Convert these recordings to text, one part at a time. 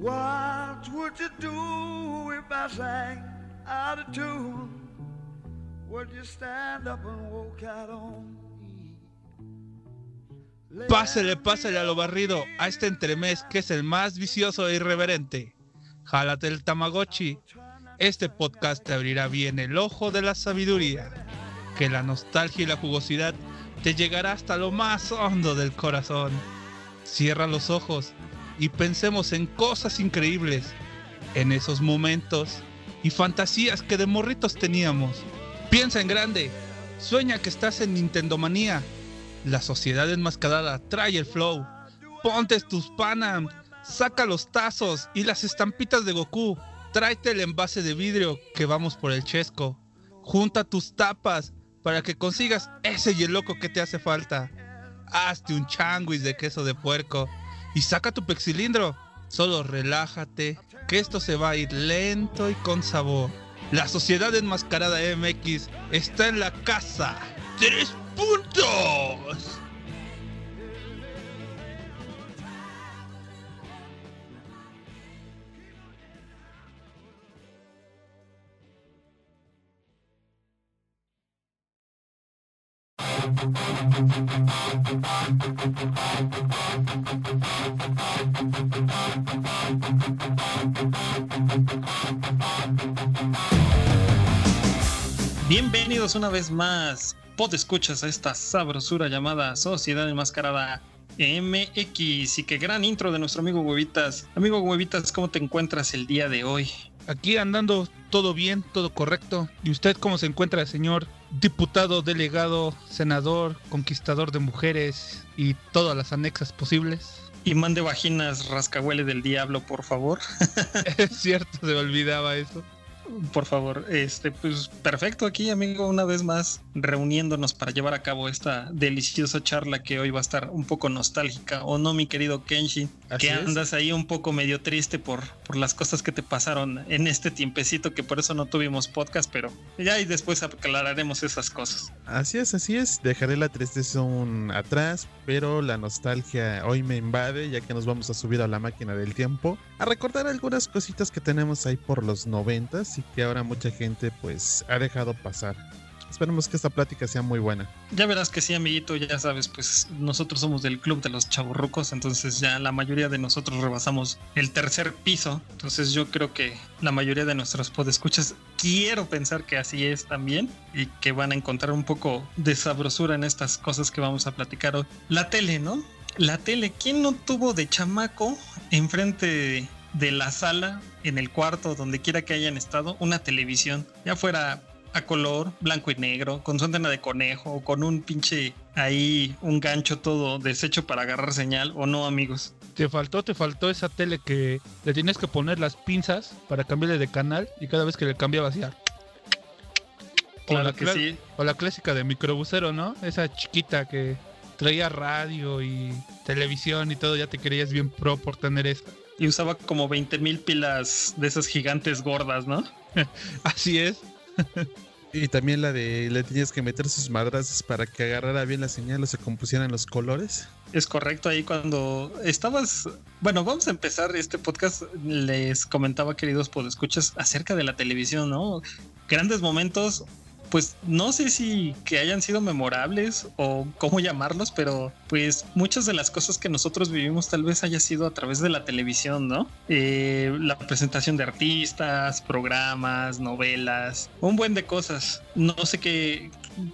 What would you do if I sang out of tune? Would you stand up and walk out on me? Pásele, pásele a lo barrido a este entremés que es el más vicioso e irreverente. Jálate el Tamagotchi. Este podcast te abrirá bien el ojo de la sabiduría. Que la nostalgia y la jugosidad te llegará hasta lo más hondo del corazón. Cierra los ojos y pensemos en cosas increíbles, en esos momentos y fantasías que de morritos teníamos. Piensa en grande, sueña que estás en Nintendo Manía. La sociedad enmascarada trae el flow. Ponte tus Panam, saca los tazos y las estampitas de Goku. Tráete el envase de vidrio que vamos por el chesco. Junta tus tapas para que consigas ese loco que te hace falta. Hazte un changuis de queso de puerco y saca tu pexilindro. Solo relájate, que esto se va a ir lento y con sabor. La sociedad enmascarada MX está en la casa. ¡Tres puntos! Bienvenidos una vez más, pod escuchas a esta sabrosura llamada Sociedad Enmascarada MX y qué gran intro de nuestro amigo Huevitas. Amigo Huevitas, ¿cómo te encuentras el día de hoy? Aquí andando todo bien, todo correcto. ¿Y usted cómo se encuentra, señor diputado, delegado, senador, conquistador de mujeres y todas las anexas posibles? Y mande vaginas rascahuele del diablo, por favor. es cierto, se me olvidaba eso por favor. Este, pues perfecto aquí, amigo, una vez más reuniéndonos para llevar a cabo esta deliciosa charla que hoy va a estar un poco nostálgica, ¿o no, mi querido Kenshi? Que andas ahí un poco medio triste por, por las cosas que te pasaron en este tiempecito, que por eso no tuvimos podcast, pero ya y después aclararemos esas cosas. Así es, así es. Dejaré la tristeza un atrás, pero la nostalgia hoy me invade, ya que nos vamos a subir a la máquina del tiempo, a recordar algunas cositas que tenemos ahí por los noventas que ahora mucha gente pues ha dejado pasar. Esperemos que esta plática sea muy buena. Ya verás que sí, amiguito, ya sabes, pues nosotros somos del club de los chaburrucos, entonces ya la mayoría de nosotros rebasamos el tercer piso, entonces yo creo que la mayoría de nuestros podescuchas quiero pensar que así es también y que van a encontrar un poco de sabrosura en estas cosas que vamos a platicar hoy. La tele, ¿no? La tele, ¿quién no tuvo de chamaco enfrente de la sala, en el cuarto, donde quiera que hayan estado, una televisión, ya fuera a color, blanco y negro, con su antena de conejo, o con un pinche ahí, un gancho todo deshecho para agarrar señal, o no, amigos. Te faltó, te faltó esa tele que le tienes que poner las pinzas para cambiarle de canal y cada vez que le. Claro que sí. O la clásica de microbusero, ¿no? Esa chiquita que traía radio y televisión y todo, ya te creías bien pro por tener esa y usaba como 20 mil pilas de esas gigantes gordas, ¿no? Así es. y también la de le tenías que meter sus madrazas para que agarrara bien la señal o se compusieran los colores. Es correcto, ahí cuando estabas. Bueno, vamos a empezar este podcast. Les comentaba, queridos podescuchas, acerca de la televisión, ¿no? Grandes momentos pues no sé si que hayan sido memorables o cómo llamarlos, pero pues muchas de las cosas que nosotros vivimos tal vez haya sido a través de la televisión, ¿no? Eh, la presentación de artistas, programas, novelas, un buen de cosas. No sé qué,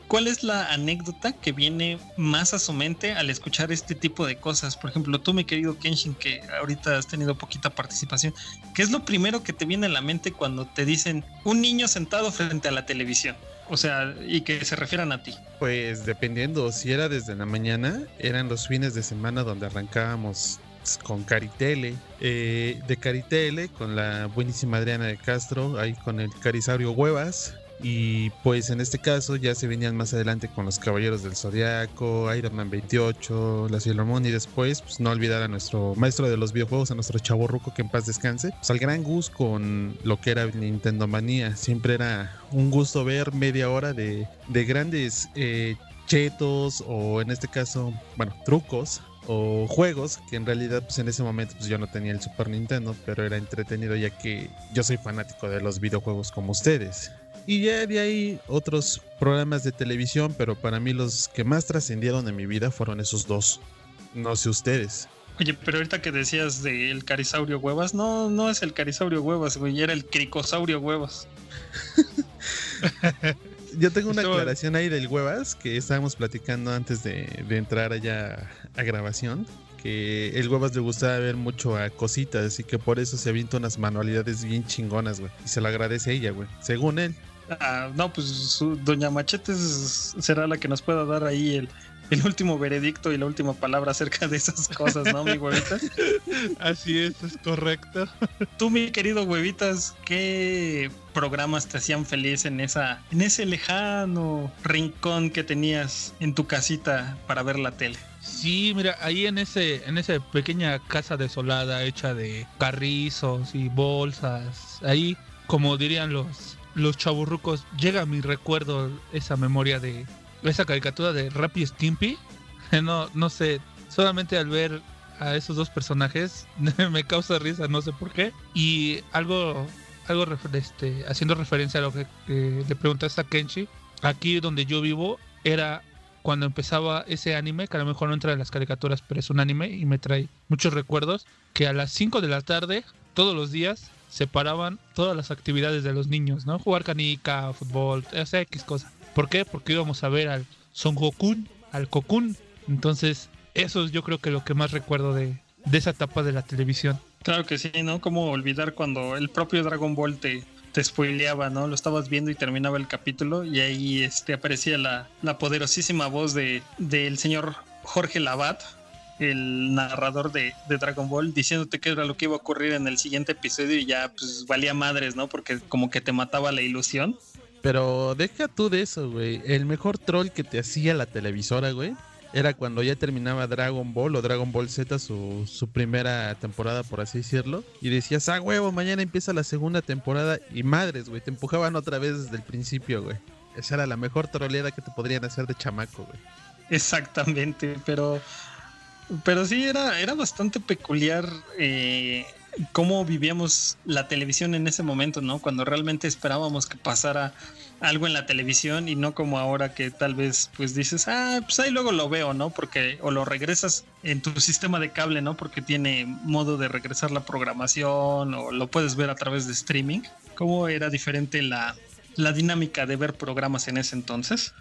¿cuál es la anécdota que viene más a su mente al escuchar este tipo de cosas? Por ejemplo, tú, mi querido Kenshin, que ahorita has tenido poquita participación, ¿qué es lo primero que te viene a la mente cuando te dicen un niño sentado frente a la televisión? O sea, y que se refieran a ti. Pues dependiendo, si era desde la mañana, eran los fines de semana donde arrancábamos con Caritele, eh, de Caritele, con la buenísima Adriana de Castro, ahí con el Carisaurio Huevas, y pues en este caso ya se venían más adelante con los Caballeros del Zodiaco, Iron Man 28, la Sailor Moon y después, pues no olvidar a nuestro maestro de los videojuegos, a nuestro chavo ruco que en paz descanse. Pues al gran Gus con lo que era Nintendo Manía. Siempre era un gusto ver media hora de, de grandes eh, chetos o en este caso, bueno, trucos o juegos que en realidad pues en ese momento pues yo no tenía el Super Nintendo, pero era entretenido ya que yo soy fanático de los videojuegos como ustedes. Y ya de ahí otros programas de televisión, pero para mí los que más trascendieron en mi vida fueron esos dos. No sé ustedes. Oye, pero ahorita que decías del carisaurio huevas, no, no es el carisaurio huevas, güey, era el cricosaurio huevas. Yo tengo una aclaración ahí del huevas que estábamos platicando antes de, de entrar allá a grabación. Que el huevas le gustaba ver mucho a cositas y que por eso se avienta unas manualidades bien chingonas, güey. Y se lo agradece a ella, güey. Según él. Ah, no, pues su- Doña Machetes será la que nos pueda dar ahí el, el último veredicto y la última palabra acerca de esas cosas, ¿no, mi huevita? Así es, es correcto. Tú, mi querido huevitas, ¿qué programas te hacían feliz en esa, en ese lejano rincón que tenías en tu casita para ver la tele? Sí, mira, ahí en ese, en esa pequeña casa desolada hecha de carrizos y bolsas, ahí, como dirían los, los chaburrucos, llega a mi recuerdo esa memoria de esa caricatura de Rappy Stimpy. No, no sé, solamente al ver a esos dos personajes me causa risa, no sé por qué. Y algo, algo este, haciendo referencia a lo que, que le preguntaste a Kenshi, aquí donde yo vivo era cuando empezaba ese anime, que a lo mejor no entra en las caricaturas, pero es un anime y me trae muchos recuerdos, que a las 5 de la tarde, todos los días, se paraban todas las actividades de los niños, ¿no? Jugar canica, fútbol, o sea, X cosa. ¿Por qué? Porque íbamos a ver al Son Gokun, al Kokun. Entonces, eso es yo creo que lo que más recuerdo de, de esa etapa de la televisión. Claro que sí, ¿no? ¿Cómo olvidar cuando el propio Dragon Ball te, te spoileaba, ¿no? Lo estabas viendo y terminaba el capítulo y ahí este, aparecía la, la poderosísima voz de, del señor Jorge Labat, el narrador de, de Dragon Ball, diciéndote qué era lo que iba a ocurrir en el siguiente episodio y ya pues valía madres, ¿no? Porque como que te mataba la ilusión. Pero deja tú de eso, güey. El mejor troll que te hacía la televisora, güey, era cuando ya terminaba Dragon Ball o Dragon Ball Z, su, su primera temporada, por así decirlo. Y decías, ah, huevo, mañana empieza la segunda temporada. Y madres, güey, te empujaban otra vez desde el principio, güey. Esa era la mejor troleada que te podrían hacer de chamaco, güey. Exactamente, pero, pero sí era, era bastante peculiar eh, cómo vivíamos la televisión en ese momento, ¿no? Cuando realmente esperábamos que pasara algo en la televisión y no como ahora que tal vez pues dices, ah, pues ahí luego lo veo, ¿no? Porque o lo regresas en tu sistema de cable, ¿no? Porque tiene modo de regresar la programación o lo puedes ver a través de streaming. ¿Cómo era diferente la, la dinámica de ver programas en ese entonces?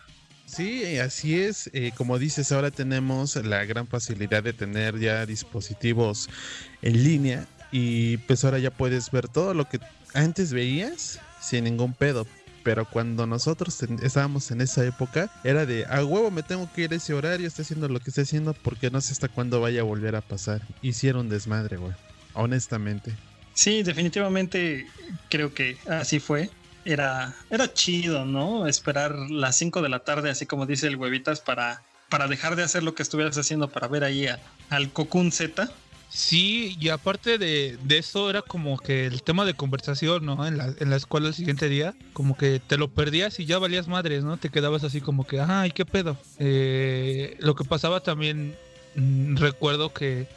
Sí, así es. Eh, como dices, ahora tenemos la gran facilidad de tener ya dispositivos en línea y pues ahora ya puedes ver todo lo que antes veías sin ningún pedo. Pero cuando nosotros estábamos en esa época, era de a huevo me tengo que ir a ese horario, está haciendo lo que está haciendo porque no sé hasta cuándo vaya a volver a pasar. Hicieron desmadre, güey. Honestamente. Sí, definitivamente creo que así fue. Era, era chido, ¿no? Esperar las 5 de la tarde, así como dice el huevitas, para, para dejar de hacer lo que estuvieras haciendo para ver ahí a- al Cocoon Z. Sí, y aparte de, de eso era como que el tema de conversación, ¿no? En la, en la escuela el siguiente día, como que te lo perdías y ya valías madres, ¿no? Te quedabas así como que, ay, qué pedo. Eh, lo que pasaba también, mm, recuerdo que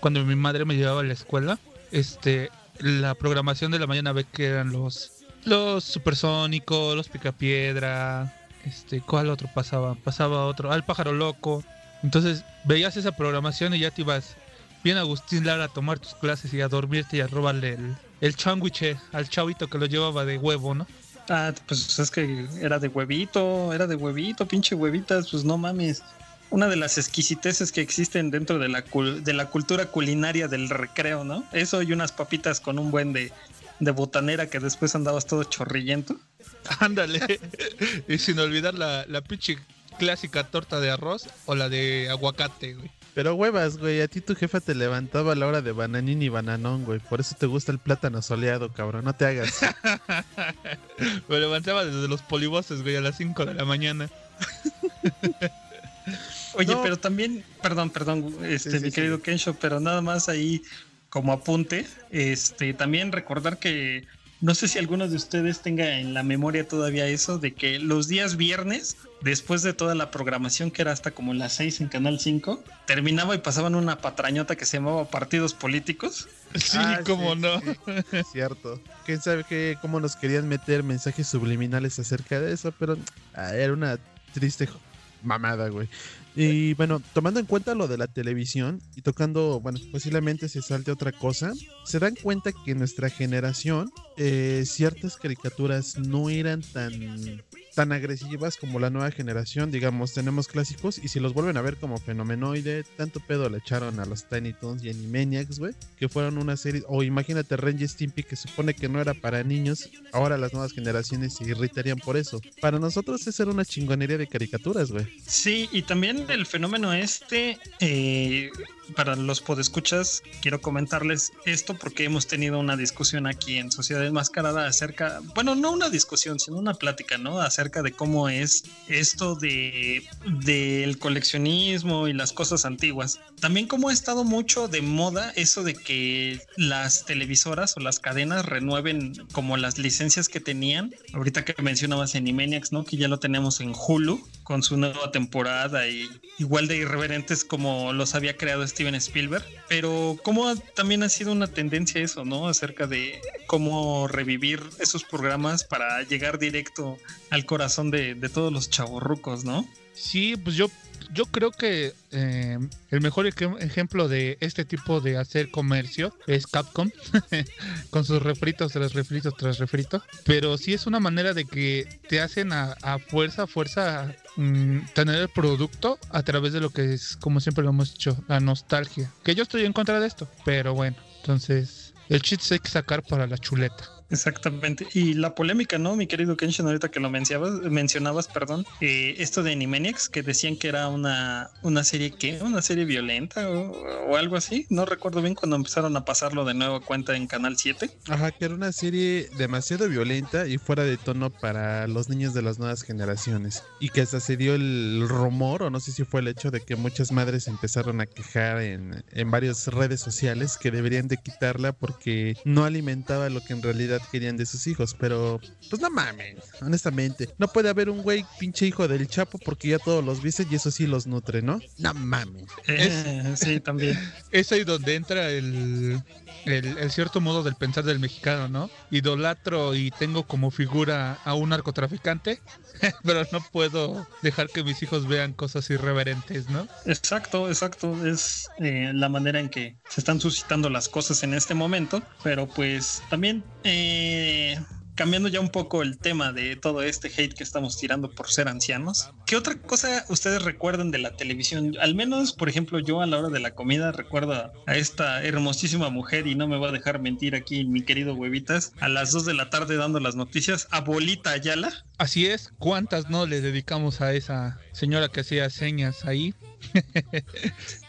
cuando mi madre me llevaba a la escuela, este, la programación de la mañana ve que eran los, los supersónicos, los picapiedra, este, ¿cuál otro pasaba? Pasaba otro, al pájaro loco. Entonces veías esa programación y ya te ibas bien Agustín Lara a tomar tus clases y a dormirte y a robarle el, el changuiche al chavito que lo llevaba de huevo, ¿no? Ah, pues es que era de huevito, era de huevito, pinche huevitas, pues no mames. Una de las exquisiteces que existen dentro de la, de la cultura culinaria del recreo, ¿no? Eso y unas papitas con un buen de, de botanera que después andabas todo chorrillento. Ándale. y sin olvidar la, la pinche clásica torta de arroz o la de aguacate, güey. Pero huevas, güey, a ti tu jefa te levantaba a la hora de bananín y bananón, güey. Por eso te gusta el plátano soleado, cabrón. No te hagas. Me levantaba desde los polivoces, güey, a las 5 de la mañana. Oye, No. pero también, perdón, perdón, este, Sí, sí, mi sí. querido Kensho, pero nada más ahí como apunte, este, también recordar que No sé si alguno de ustedes tenga en la memoria todavía eso de que los días viernes, después de toda la programación que era hasta como las 6 en Canal 5, terminaba y pasaban una patrañota que se llamaba Partidos Políticos. Sí, Ah, cómo sí, no. sí, cierto. Quién sabe qué, cómo nos querían meter mensajes subliminales acerca de eso, pero ah, era una triste mamada, güey. Y bueno, tomando en cuenta lo de la televisión y tocando, bueno, posiblemente se salte otra cosa, se dan cuenta que en nuestra generación eh, ciertas caricaturas no eran tan tan agresivas como la nueva generación, digamos, tenemos clásicos y si los vuelven a ver como fenomenoide, tanto pedo le echaron a los Tiny Toons y Animaniacs, güey, que fueron una serie, o imagínate y Stimpy que supone que no era para niños, ahora las nuevas generaciones se irritarían por eso. Para nosotros eso era una chingonería de caricaturas, güey. Sí, y también el fenómeno este, eh, para los podescuchas, quiero comentarles esto porque hemos tenido una discusión aquí en Sociedad Enmascarada acerca, bueno, no una discusión, sino una plática, ¿no? Acerca de cómo es esto de del coleccionismo y las cosas antiguas. También cómo ha estado mucho de moda eso de que las televisoras o las cadenas renueven como las licencias que tenían. Ahorita que mencionabas Animaniacs, ¿no? Que ya lo tenemos en Hulu con su nueva temporada y igual de irreverentes como los había creado Steven Spielberg. Pero cómo ha- también ha sido una tendencia eso, ¿no? Acerca de cómo revivir esos programas para llegar directo al corazón de, de todos los chavorrucos, ¿no? Sí, pues yo, yo creo que eh, el mejor ejem- ejemplo de este tipo de hacer comercio es Capcom, con sus refritos tras refritos tras refrito. Pero sí es una manera de que te hacen a, a fuerza, fuerza mm, tener el producto a través de lo que es, como siempre lo hemos dicho, la nostalgia. Que yo estoy en contra de esto, pero bueno, entonces el cheat se hay que sacar para la chuleta. Exactamente. Y la polémica, ¿no? Mi querido Kenshin, ahorita que lo mencionabas, mencionabas perdón, eh, esto de Animaniacs, que decían que era una, una serie, ¿qué? Una serie violenta o, o algo así. No recuerdo bien cuando empezaron a pasarlo de nuevo a cuenta en Canal 7. Ajá, que era una serie demasiado violenta y fuera de tono para los niños de las nuevas generaciones. Y que hasta se dio el rumor, o no sé si fue el hecho de que muchas madres empezaron a quejar en, en varias redes sociales que deberían de quitarla porque no alimentaba lo que en realidad querían de sus hijos. Pero, pues no mames, honestamente. No puede haber un güey pinche hijo del Chapo porque ya todos los viste y eso sí los nutre, ¿no? No mames. Eh, sí, también. Es ahí donde entra el, el, el cierto modo del pensar del mexicano, ¿no? Idolatro y tengo como figura a un narcotraficante, pero no puedo dejar que mis hijos vean cosas irreverentes, ¿no? Exacto, exacto. Es eh, la manera en que se están suscitando las cosas en este momento. Pero pues también eh, cambiando ya un poco el tema de todo este hate que estamos tirando por ser ancianos. ¿Qué otra cosa ustedes recuerdan de la televisión? Al menos, por ejemplo, yo a la hora de la comida recuerdo a esta hermosísima mujer y no me va a dejar mentir aquí mi querido huevitas a las 2 de la tarde dando las noticias. Abuelita Ayala. Así es, ¿cuántas no le dedicamos a esa señora que hacía señas ahí?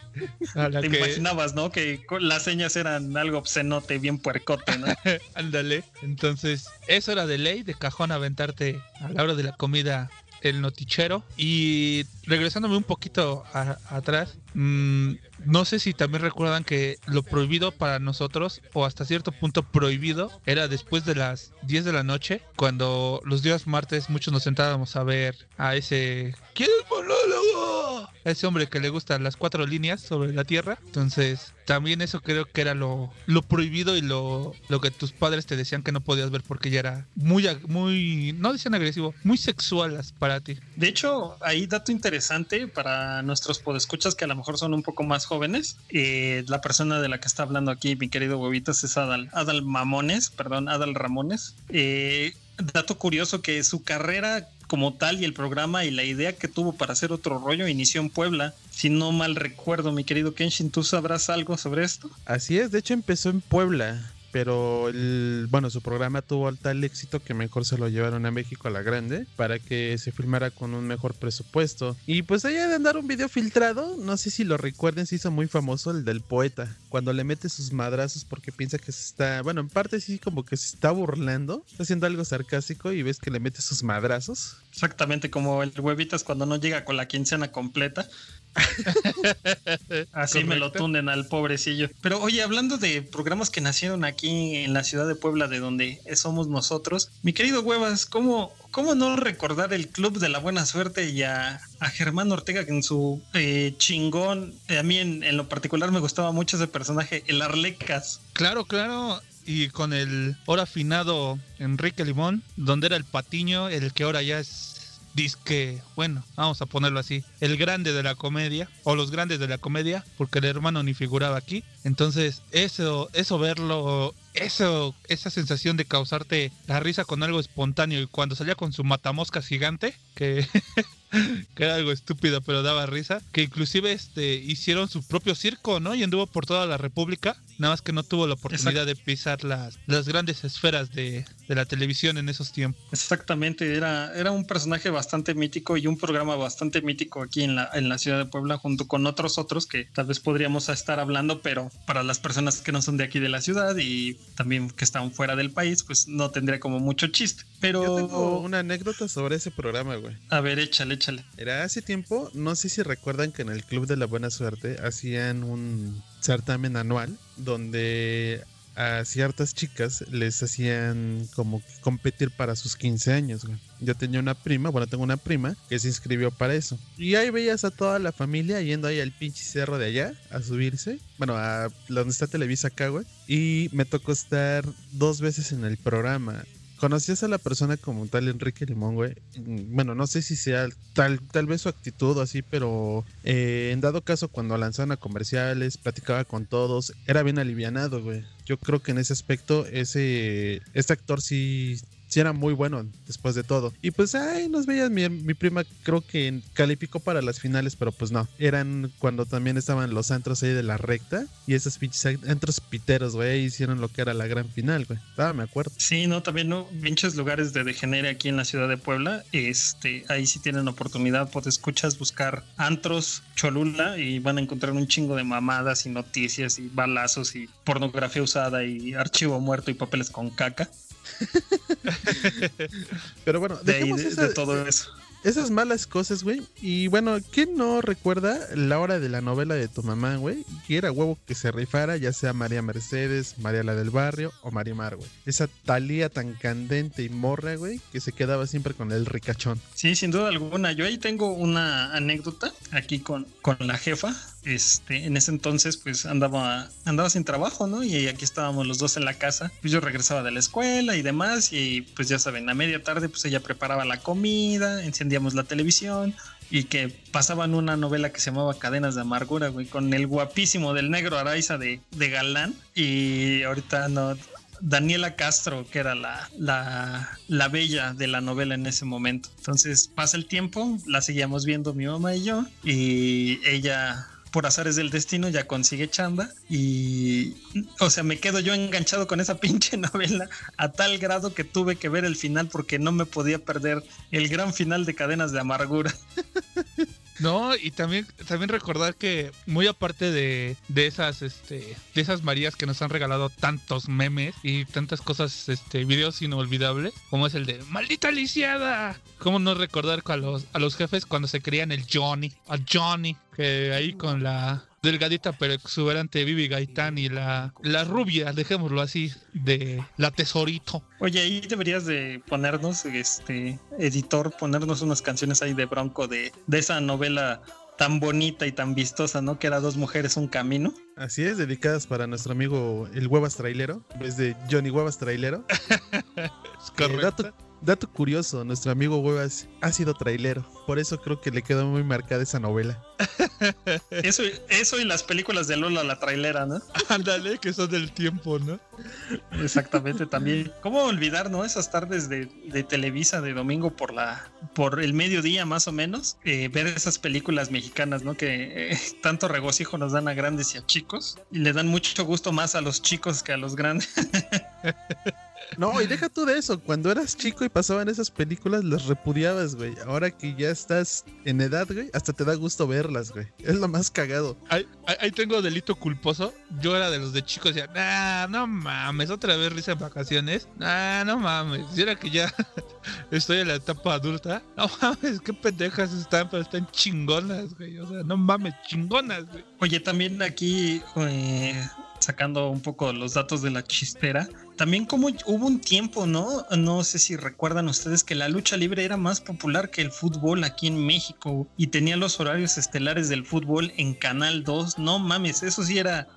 a la Te que, imaginabas, ¿no? Que las señas eran algo obscenote, bien puercote, ¿no? ándale. Entonces, eso era de ley, de cajón aventarte a la hora de la comida el notichero. Y regresándome un poquito a- atrás, mm, no sé si también recuerdan que lo prohibido para nosotros, o hasta cierto punto prohibido, era después de las 10 de la noche, cuando los días martes muchos nos sentábamos a ver a ese... ¿Quién es monólogo? Ese hombre que le gustan las cuatro líneas sobre la tierra. Entonces, también eso creo que era lo, lo prohibido y lo, lo que tus padres te decían que no podías ver porque ya era muy, muy, no decían agresivo, muy sexualas para ti. De hecho, ahí dato interesante para nuestros podescuchas que a lo mejor son un poco más jóvenes. eh, la persona de la que está hablando aquí, mi querido huevitas, es Adal, Adal Mamones, perdón, Adal Ramones. Eh, dato curioso que su carrera como tal y el programa y la idea que tuvo para hacer otro rollo inició en Puebla. Si no mal recuerdo, mi querido Kenshin, ¿tú sabrás algo sobre esto? Así es, de hecho empezó en Puebla, pero el, bueno, su programa tuvo tal éxito que mejor se lo llevaron a México a la grande para que se filmara con un mejor presupuesto. Y pues allá de andar un video filtrado, no sé si lo recuerden, se hizo muy famoso el del poeta, cuando le mete sus madrazos porque piensa que se está, bueno, en parte sí como que se está burlando, está haciendo algo sarcástico y ves que le mete sus madrazos. Exactamente como el huevitas cuando no llega con la quincena completa. Así me lo tunden al pobrecillo. Pero oye, hablando de programas que nacieron aquí en la ciudad de Puebla, de donde somos nosotros, mi querido Huevas, ¿cómo, cómo no recordar el Club de la Buena Suerte y a, a Germán Ortega que en su eh, chingón, eh, a mí en, en lo particular me gustaba mucho ese personaje, el Arlecas. Claro, claro. Y con el ahora afinado Enrique Limón, donde era el patiño, el que ahora ya es disque, bueno, vamos a ponerlo así, el grande de la comedia, o los grandes de la comedia, porque el hermano ni figuraba aquí. Entonces, eso, eso verlo, eso, esa sensación de causarte la risa con algo espontáneo y cuando salía con su matamoscas gigante, que, que era algo estúpido pero daba risa, que inclusive este hicieron su propio circo, ¿no? Y anduvo por toda la República, nada más que no tuvo la oportunidad de pisar las, las grandes esferas de, de la televisión en esos tiempos. Exactamente, era, era un personaje bastante mítico y un programa bastante mítico aquí en la, en la ciudad de Puebla, junto con otros otros que tal vez podríamos estar hablando, pero para las personas que no son de aquí de la ciudad y también que están fuera del país, pues no tendría como mucho chiste. Pero, Yo tengo una anécdota sobre ese programa, güey. a ver, échale, Era hace tiempo, no sé si recuerdan que en el Club de la Buena Suerte hacían un certamen anual donde a ciertas chicas les hacían como competir para sus 15 años. Yo tenía una prima, bueno, tengo una prima que se inscribió para eso. Y ahí veías a toda la familia yendo ahí al pinche cerro de allá a subirse. Bueno, a donde está Televisa acá, güey. Y me tocó estar dos veces en el programa. ¿Conocías a la persona como tal Enrique Limón, güey? Mm, Bueno, no sé si sea tal, tal vez su actitud o así, pero eh, en dado caso cuando lanzaban a comerciales, platicaba con todos, era bien alivianado, güey. Yo creo que en ese aspecto, ese, este actor sí, sí era muy bueno después de todo. Y pues, ay, nos veías, mi, mi prima creo que calificó para las finales, pero pues no. Eran cuando también estaban los antros ahí de la recta y esos pinches antros piteros, güey, hicieron lo que era la gran final, güey. Ah, me acuerdo. Sí, no, también no, pinches lugares de degenere aquí en la ciudad de Puebla. Este, ahí sí tienen oportunidad, pues escuchas buscar antros Cholula y van a encontrar un chingo de mamadas y noticias y balazos y pornografía usada y archivo muerto y papeles con caca. Pero bueno, De ahí, de, esa- de todo eso. esas malas cosas, güey. Y bueno, ¿quién no recuerda la hora de la novela de tu mamá, güey? Y era huevo que se rifara, ya sea María Mercedes, María la del Barrio o María Mar, güey. Esa talía tan candente y morra, güey, que se quedaba siempre con el ricachón. Sí, sin duda alguna. Yo ahí tengo una anécdota aquí con, con la jefa. Este, en ese entonces, pues andaba, andaba sin trabajo, ¿no? Y aquí estábamos los dos en la casa. Pues yo regresaba de la escuela y demás. Y pues ya saben, a media tarde, pues ella preparaba la comida, encendíamos la televisión. Y que pasaban una novela que se llamaba Cadenas de Amargura, güey, con el guapísimo del negro Araiza de, de Galán. Y ahorita no, Daniela Castro, que era la, la, la bella de la novela en ese momento. Entonces pasa el tiempo, la seguíamos viendo mi mamá y yo, y ella, por azares del destino, ya consigue chamba. Y, o sea, me quedo yo enganchado con esa pinche novela a tal grado que tuve que ver el final porque no me podía perder el gran final de Cadenas de Amargura. No, y también, también recordar que muy aparte de, de esas, este, de esas Marías que nos han regalado tantos memes y tantas cosas, este, videos inolvidables, como es el de maldita lisiada. ¿Cómo no recordar a los, a los jefes cuando se creían el Johnny? A Johnny, que ahí con la delgadita pero exuberante Vivi Gaitán y la, la rubia, dejémoslo así, de la tesorito. Oye, ahí deberías de ponernos, este, editor, ponernos unas canciones ahí de Bronco de, de esa novela tan bonita y tan vistosa, ¿no? Que era Dos Mujeres, un Camino. Así es, dedicadas para nuestro amigo el Huevas Trailero, en vez de Johnny Huevas Trailero. Es Eh, correcto. dato, dato curioso, nuestro amigo Huevas ha sido trailero. Por eso creo que le quedó muy marcada esa novela. Eso, eso y las películas de Lola la trailera, ¿no? Ándale, que son del tiempo, ¿no? Exactamente, también. ¿Cómo olvidar, no? Esas tardes de, de Televisa de domingo por la por el mediodía más o menos, eh, ver esas películas mexicanas, ¿no? Que eh, tanto regocijo nos dan a grandes y a chicos y le dan mucho gusto más a los chicos que a los grandes. No, y deja tú de eso. Cuando eras chico y pasaban esas películas, las repudiabas, güey. Ahora que ya estás en edad, güey, hasta te da gusto verlas, güey. Es lo más cagado. Ahí, tengo delito culposo. Yo era de los de chicos, decía, nah, no mames, otra vez risa en vacaciones. Nah, no mames. Y era que ya estoy en la etapa adulta. No mames, qué pendejas están, pero están chingonas, güey. O sea, no mames, chingonas, güey. Oye, también aquí eh, sacando un poco los datos de la chistera, también como hubo un tiempo, ¿no? No sé si recuerdan ustedes que la lucha libre era más popular que el fútbol aquí en México y tenía los horarios estelares del fútbol en Canal 2. No mames, eso sí era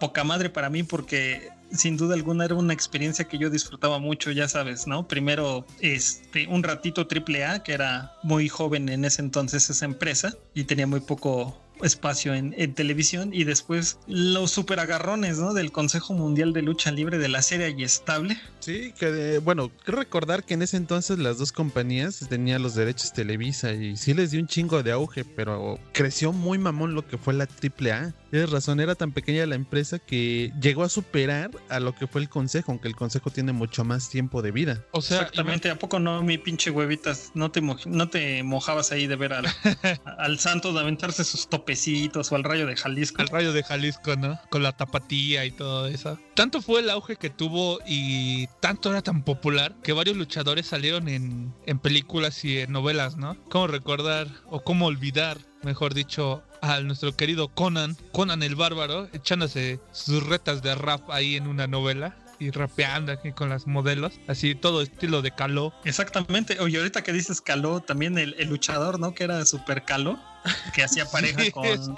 poca madre para mí porque sin duda alguna era una experiencia que yo disfrutaba mucho, ya sabes, ¿no? Primero, este, un ratito triple A, que era muy joven en ese entonces esa empresa y tenía muy poco espacio en, televisión y después los super agarrones ¿no? del Consejo Mundial de Lucha Libre de la serie y estable. Sí, que bueno, recordar que en ese entonces las dos compañías tenían los derechos Televisa y sí les dio un chingo de auge, pero creció muy mamón lo que fue la AAA. Tienes razón, era tan pequeña la empresa que llegó a superar a lo que fue el consejo, aunque el consejo tiene mucho más tiempo de vida. O sea, exactamente, ¿a poco no, mi pinche huevitas? No te, no te mojabas ahí de ver al, al santo de aventarse sus topecitos o al rayo de Jalisco. Al rayo de Jalisco, ¿no? Con la tapatía y todo eso. Tanto fue el auge que tuvo y tanto era tan popular que varios luchadores salieron en, en películas y en novelas, ¿no? ¿Cómo recordar o cómo olvidar mejor dicho, a nuestro querido Conan, Conan el Bárbaro, echándose sus retas de rap ahí en una novela y rapeando aquí con las modelos, así todo estilo de caló. Exactamente, oye, ahorita que dices caló, también el, el luchador, ¿no? Que era super caló que hacía pareja con,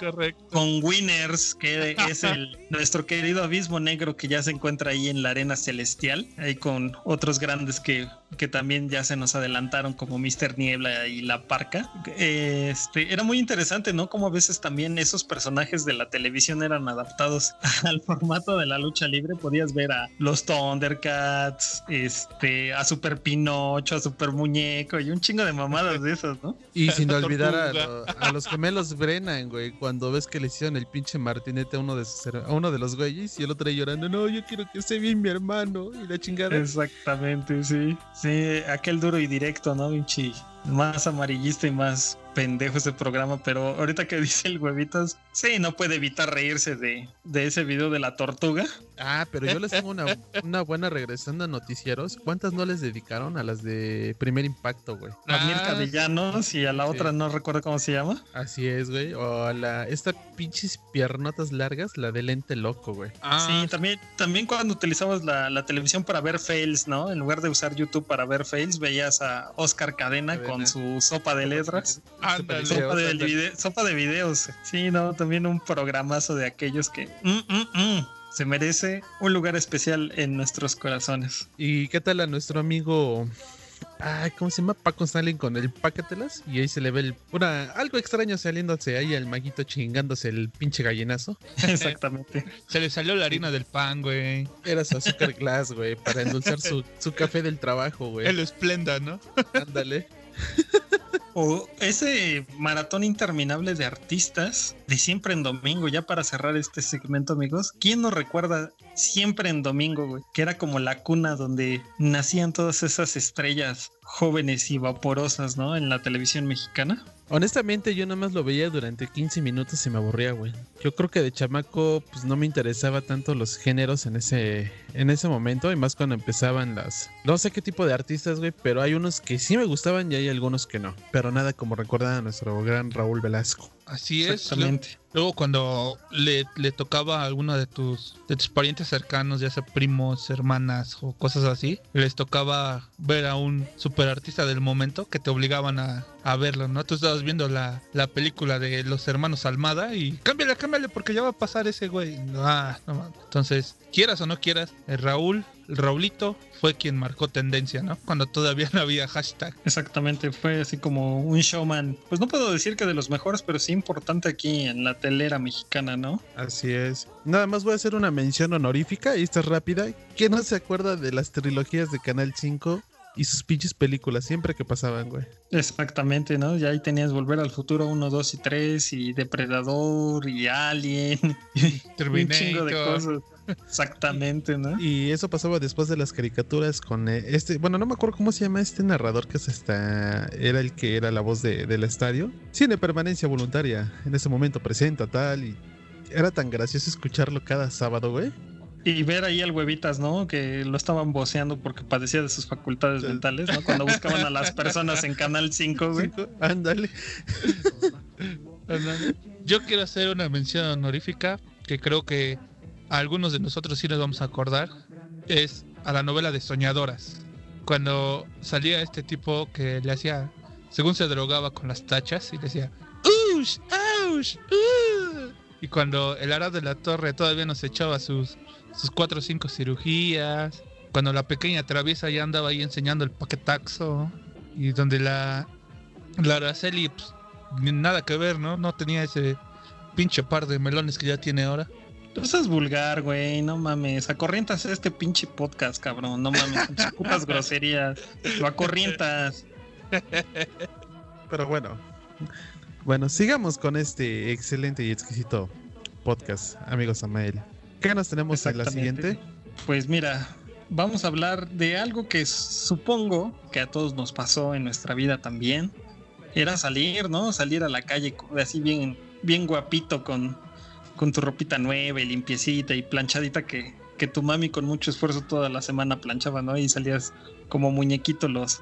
con Winners, que es el, nuestro querido abismo negro que ya se encuentra ahí en la arena celestial, ahí con otros grandes que, que también ya se nos adelantaron como Mr. Niebla y La Parca. Este, era muy interesante, ¿no? Como a veces también esos personajes de la televisión eran adaptados al formato de la lucha libre. Podías ver a los Thundercats, este, a Super Pinocho, a Super Muñeco y un chingo de mamadas de esos, ¿no? Y sin olvidar a los gemelos Brennan, güey, cuando ves que le hicieron el pinche martinete a uno de a uno de los güeyes y el otro ahí llorando, no, yo quiero que esté bien mi hermano y la chingada. Exactamente, sí. Sí, aquel duro y directo, ¿no, pinche? Más amarillista y más pendejo ese programa, pero ahorita que dice el huevitos, sí, no puede evitar reírse de, de ese video de la tortuga. Ah, pero yo les tengo una, una buena regresando a noticieros. ¿Cuántas no les dedicaron a las de primer impacto, güey? A Mirka Villanos y a la otra no recuerdo cómo se llama. Así es, güey. O a la, esta pinches piernotas largas, la de lente loco, güey. Ah, sí, también, también cuando utilizabas la, la, televisión para ver fails, ¿no? En lugar de usar YouTube para ver fails, veías a Oscar Cadena, con su sopa de letras sopa, de videos. Sí, no, también un programazo de aquellos que mm, mm, mm, se merece un lugar especial en nuestros corazones. ¿Y qué tal a nuestro amigo Ay, ¿cómo se llama? Paco Stalin con el Pácatelas. Y ahí se le ve el, una, algo extraño saliéndose ahí al maguito chingándose el pinche gallinazo. Exactamente. se le salió la harina del pan, güey. Era su azúcar glass, güey, para endulzar su, su café del trabajo, güey. El esplenda, ¿no? Ándale. O ese maratón interminable de artistas de siempre en domingo, ya para cerrar este segmento, amigos. ¿Quién nos recuerda siempre en domingo, güey? Que era como la cuna donde nacían todas esas estrellas jóvenes y vaporosas, ¿no? En la televisión mexicana. Honestamente, yo nada más lo veía durante 15 minutos y me aburría, güey. Yo creo que de chamaco, pues no me interesaba tanto los géneros en ese, en ese momento, y más cuando empezaban las. No sé qué tipo de artistas, güey, pero hay unos que sí me gustaban y hay algunos que no. Pero nada como recuerda a nuestro gran Raúl Velasco. Así es. Exactamente. Luego cuando le, le, tocaba a alguno de tus, de tus parientes cercanos, ya sea primos, hermanas o cosas así, les tocaba ver a un super artista del momento que te obligaban a, a verlo, ¿no? Tú estabas viendo la, la, película de los hermanos Almada y cámbiale, cámbiale porque ya va a pasar ese güey. Ah, no, Entonces, quieras o no quieras, el Raúl Raulito fue quien marcó tendencia, ¿no? Cuando todavía no había hashtag. Exactamente, fue así como un showman. Pues no puedo decir que de los mejores, pero sí importante aquí en la telera mexicana, ¿no? Así es. Nada más voy a hacer una mención honorífica y esta es rápida. ¿Quién no se acuerda de las trilogías de Canal 5? Y sus pinches películas siempre que pasaban, güey. Exactamente, ¿no? Ya ahí tenías Volver al Futuro 1, 2 y 3 y Depredador y Alien. Y un chingo de cosas. Exactamente, ¿no? Y eso pasaba después de las caricaturas con eh, este, bueno, no me acuerdo cómo se llama este narrador que se está, era el que era la voz de, del estadio. Cine permanencia voluntaria, en ese momento presenta tal y era tan gracioso escucharlo cada sábado, güey. Y ver ahí al huevitas, ¿no? Que lo estaban voceando porque padecía de sus facultades mentales, ¿no? Cuando buscaban a las personas en Canal 5, güey. Ándale. Yo quiero hacer una mención honorífica que creo que a algunos de nosotros sí nos vamos a acordar. Es a la novela de Soñadoras. Cuando salía este tipo que le hacía, según se drogaba con las tachas y decía, ¡Ush! ¡Ush! ¡Uh! Y cuando el Arad de la Torre todavía nos echaba sus, sus cuatro o cinco cirugías. Cuando la pequeña traviesa ya andaba ahí enseñando el paquetaxo. Y donde la, la Araceli, pues, nada que ver, ¿no? No tenía ese pinche par de melones que ya tiene ahora. Tú estás vulgar, güey, no mames. Acorrientas este pinche podcast, cabrón. No mames, putas groserías. Lo acorrientas. Pero bueno. Bueno, sigamos con este excelente y exquisito podcast, amigos Amael. ¿Qué nos tenemos en la siguiente? Pues mira, vamos a hablar de algo que supongo que a todos nos pasó en nuestra vida también. Era salir, ¿no? Salir a la calle así bien, bien guapito con, con tu ropita nueva y limpiecita y planchadita que, que tu mami con mucho esfuerzo toda la semana planchaba, ¿no? Y salías como muñequito los,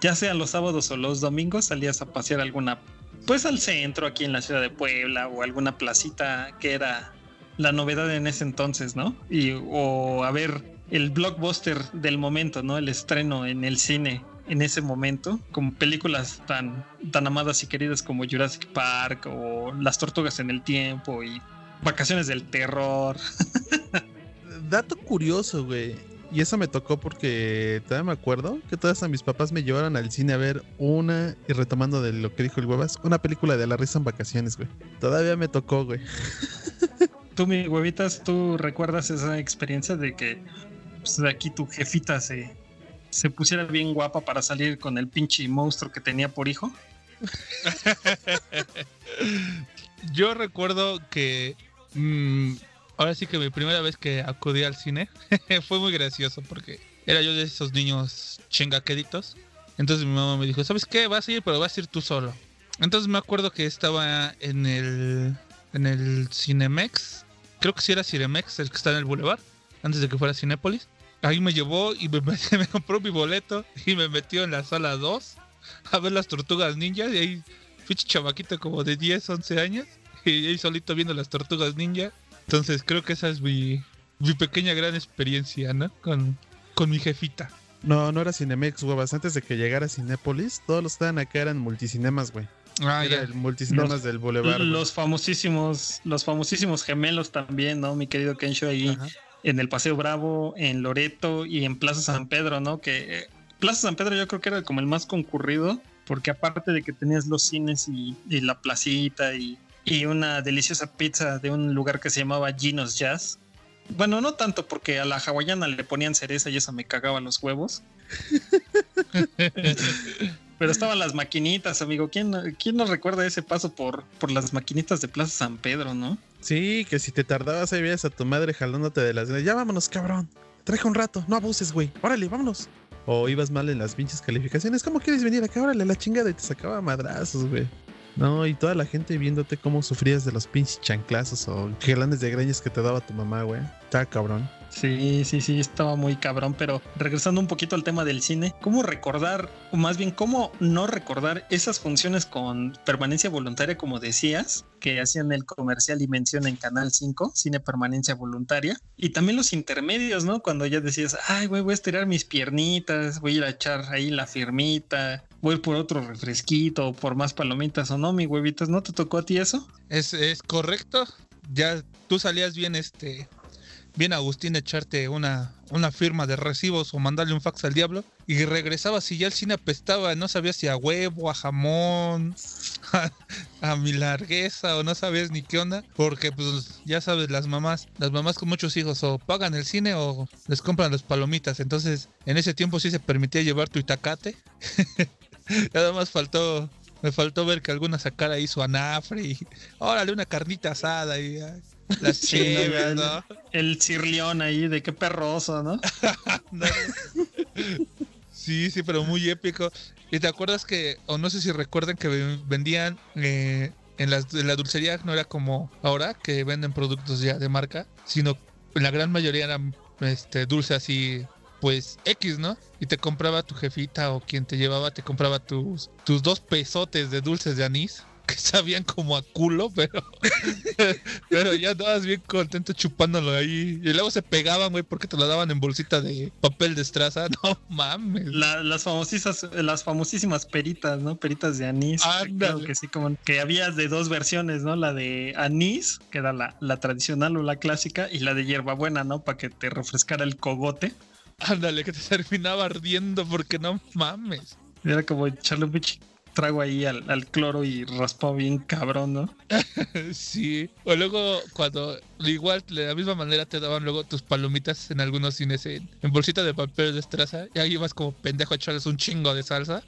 ya sean los sábados o los domingos, salías a pasear alguna, pues al centro aquí en la ciudad de Puebla o alguna placita que era la novedad en ese entonces, ¿no? Y, o a ver el blockbuster del momento, ¿no? El estreno en el cine en ese momento, con películas tan, tan amadas y queridas como Jurassic Park o Las Tortugas en el Tiempo y Vacaciones del Terror. Dato curioso, güey. Y eso me tocó porque todavía me acuerdo que todas mis papás me llevaron al cine a ver una, y retomando de lo que dijo el huevas, una película de la risa en vacaciones, güey. Todavía me tocó, güey. Tú, mi huevitas, ¿tú recuerdas esa experiencia de que pues, de aquí tu jefita se, se pusiera bien guapa para salir con el pinche monstruo que tenía por hijo? Yo recuerdo que mm, ahora sí que mi primera vez que acudí al cine fue muy gracioso porque era yo de esos niños chingaqueditos. Entonces mi mamá me dijo, ¿sabes qué? Vas a ir, pero vas a ir tú solo. Entonces me acuerdo que estaba en el en el Cinemex. Creo que sí era Cinemex, el que está en el Boulevard, antes de que fuera Cinépolis. Ahí me llevó y me, compró mi boleto y me metió en la sala 2 a ver las tortugas ninja y ahí pinche chavaquito como de 10, 11 años y ahí solito viendo las tortugas ninja. Entonces creo que esa es mi, pequeña gran experiencia, ¿no? Con, con mi jefita. No, no era Cinemex, huevas. Antes de que llegara Cinépolis, todos los que estaban acá eran multicinemas, güey. Ah, era ya. el multicinemas Los- del Boulevard. Los famosísimos, los famosísimos gemelos también, ¿no? Mi querido Kensho ahí Ajá. en el Paseo Bravo, en Loreto y en Plaza San Pedro, ¿no? Que eh, Plaza San Pedro yo creo que era como el más concurrido, porque aparte de que tenías los cines y, y la placita y, y una deliciosa pizza de un lugar que se llamaba Gino's Jazz. Bueno, no tanto porque a la hawaiana le ponían cereza y eso me cagaba los huevos. Pero estaban las maquinitas, amigo. ¿Quién, quién nos recuerda ese paso por, por las maquinitas de Plaza San Pedro, no? Sí, que si te tardabas ahí veías a tu madre jalándote de las... Ya vámonos, cabrón. Traje un rato, no abuses, güey. Órale, vámonos. O ibas mal en las pinches calificaciones. ¿Cómo quieres venir acá? Órale, la chingada. Y te sacaba madrazos, güey. No, y toda la gente viéndote cómo sufrías de los pinches chanclazos o gelanes de greñas que te daba tu mamá, güey. Está cabrón. Sí, sí, sí, estaba muy cabrón, pero regresando un poquito al tema del cine, ¿cómo recordar, o más bien, cómo no recordar esas funciones con permanencia voluntaria, como decías, que hacían el comercial y menciona en Canal 5, cine permanencia voluntaria, y también los intermedios, ¿no? Cuando ya decías, ay, güey, voy a estirar mis piernitas, voy a ir a echar ahí la firmita, voy por otro refresquito, por más palomitas o no, mi huevitas, ¿no te tocó a ti eso? Es, es correcto. Ya tú salías bien, este, bien Agustín, echarte una, una firma de recibos o mandarle un fax al diablo. Y regresabas y ya el cine apestaba, no sabías si a huevo, a jamón, a, a mi largueza o no sabías ni qué onda, porque pues ya sabes, las mamás, las mamás con muchos hijos o pagan el cine o les compran las palomitas, entonces en ese tiempo sí se permitía llevar tu itacate. Nada más faltó me faltó ver que alguna sacara ahí su anafre y órale una carnita asada y ay, las Sí, chéves, no. El cirlión ahí, de qué perroso, ¿no? No. Sí, sí, pero muy épico. Y te acuerdas que, o no sé si recuerdan que ven- vendían eh, en, las, en la dulcería, no era como ahora, que venden productos ya de marca, sino la gran mayoría eran este, dulces así, pues X, ¿no? Y te compraba tu jefita o quien te llevaba, te compraba tus, tus dos pesotes de dulces de anís que sabían como a culo, pero pero ya andabas bien contento chupándolo ahí. Y luego se pegaban, güey, porque te lo daban en bolsita de papel de estraza. No mames. La- las famosísimas, las famosísimas peritas, ¿no? Peritas de anís. Claro que sí, como que había de dos versiones, ¿no? La de anís, que era la, la tradicional o la clásica, y la de hierbabuena, ¿no? Para que te refrescara el cogote. Ándale, que te terminaba ardiendo porque no mames. Era como echarle un pinche trago ahí al, al cloro y raspado bien cabrón, ¿no? Sí. O luego cuando igual de la misma manera te daban luego tus palomitas en algunos cines en, en bolsita de papel de estraza y ahí ibas como pendejo a echarles un chingo de salsa.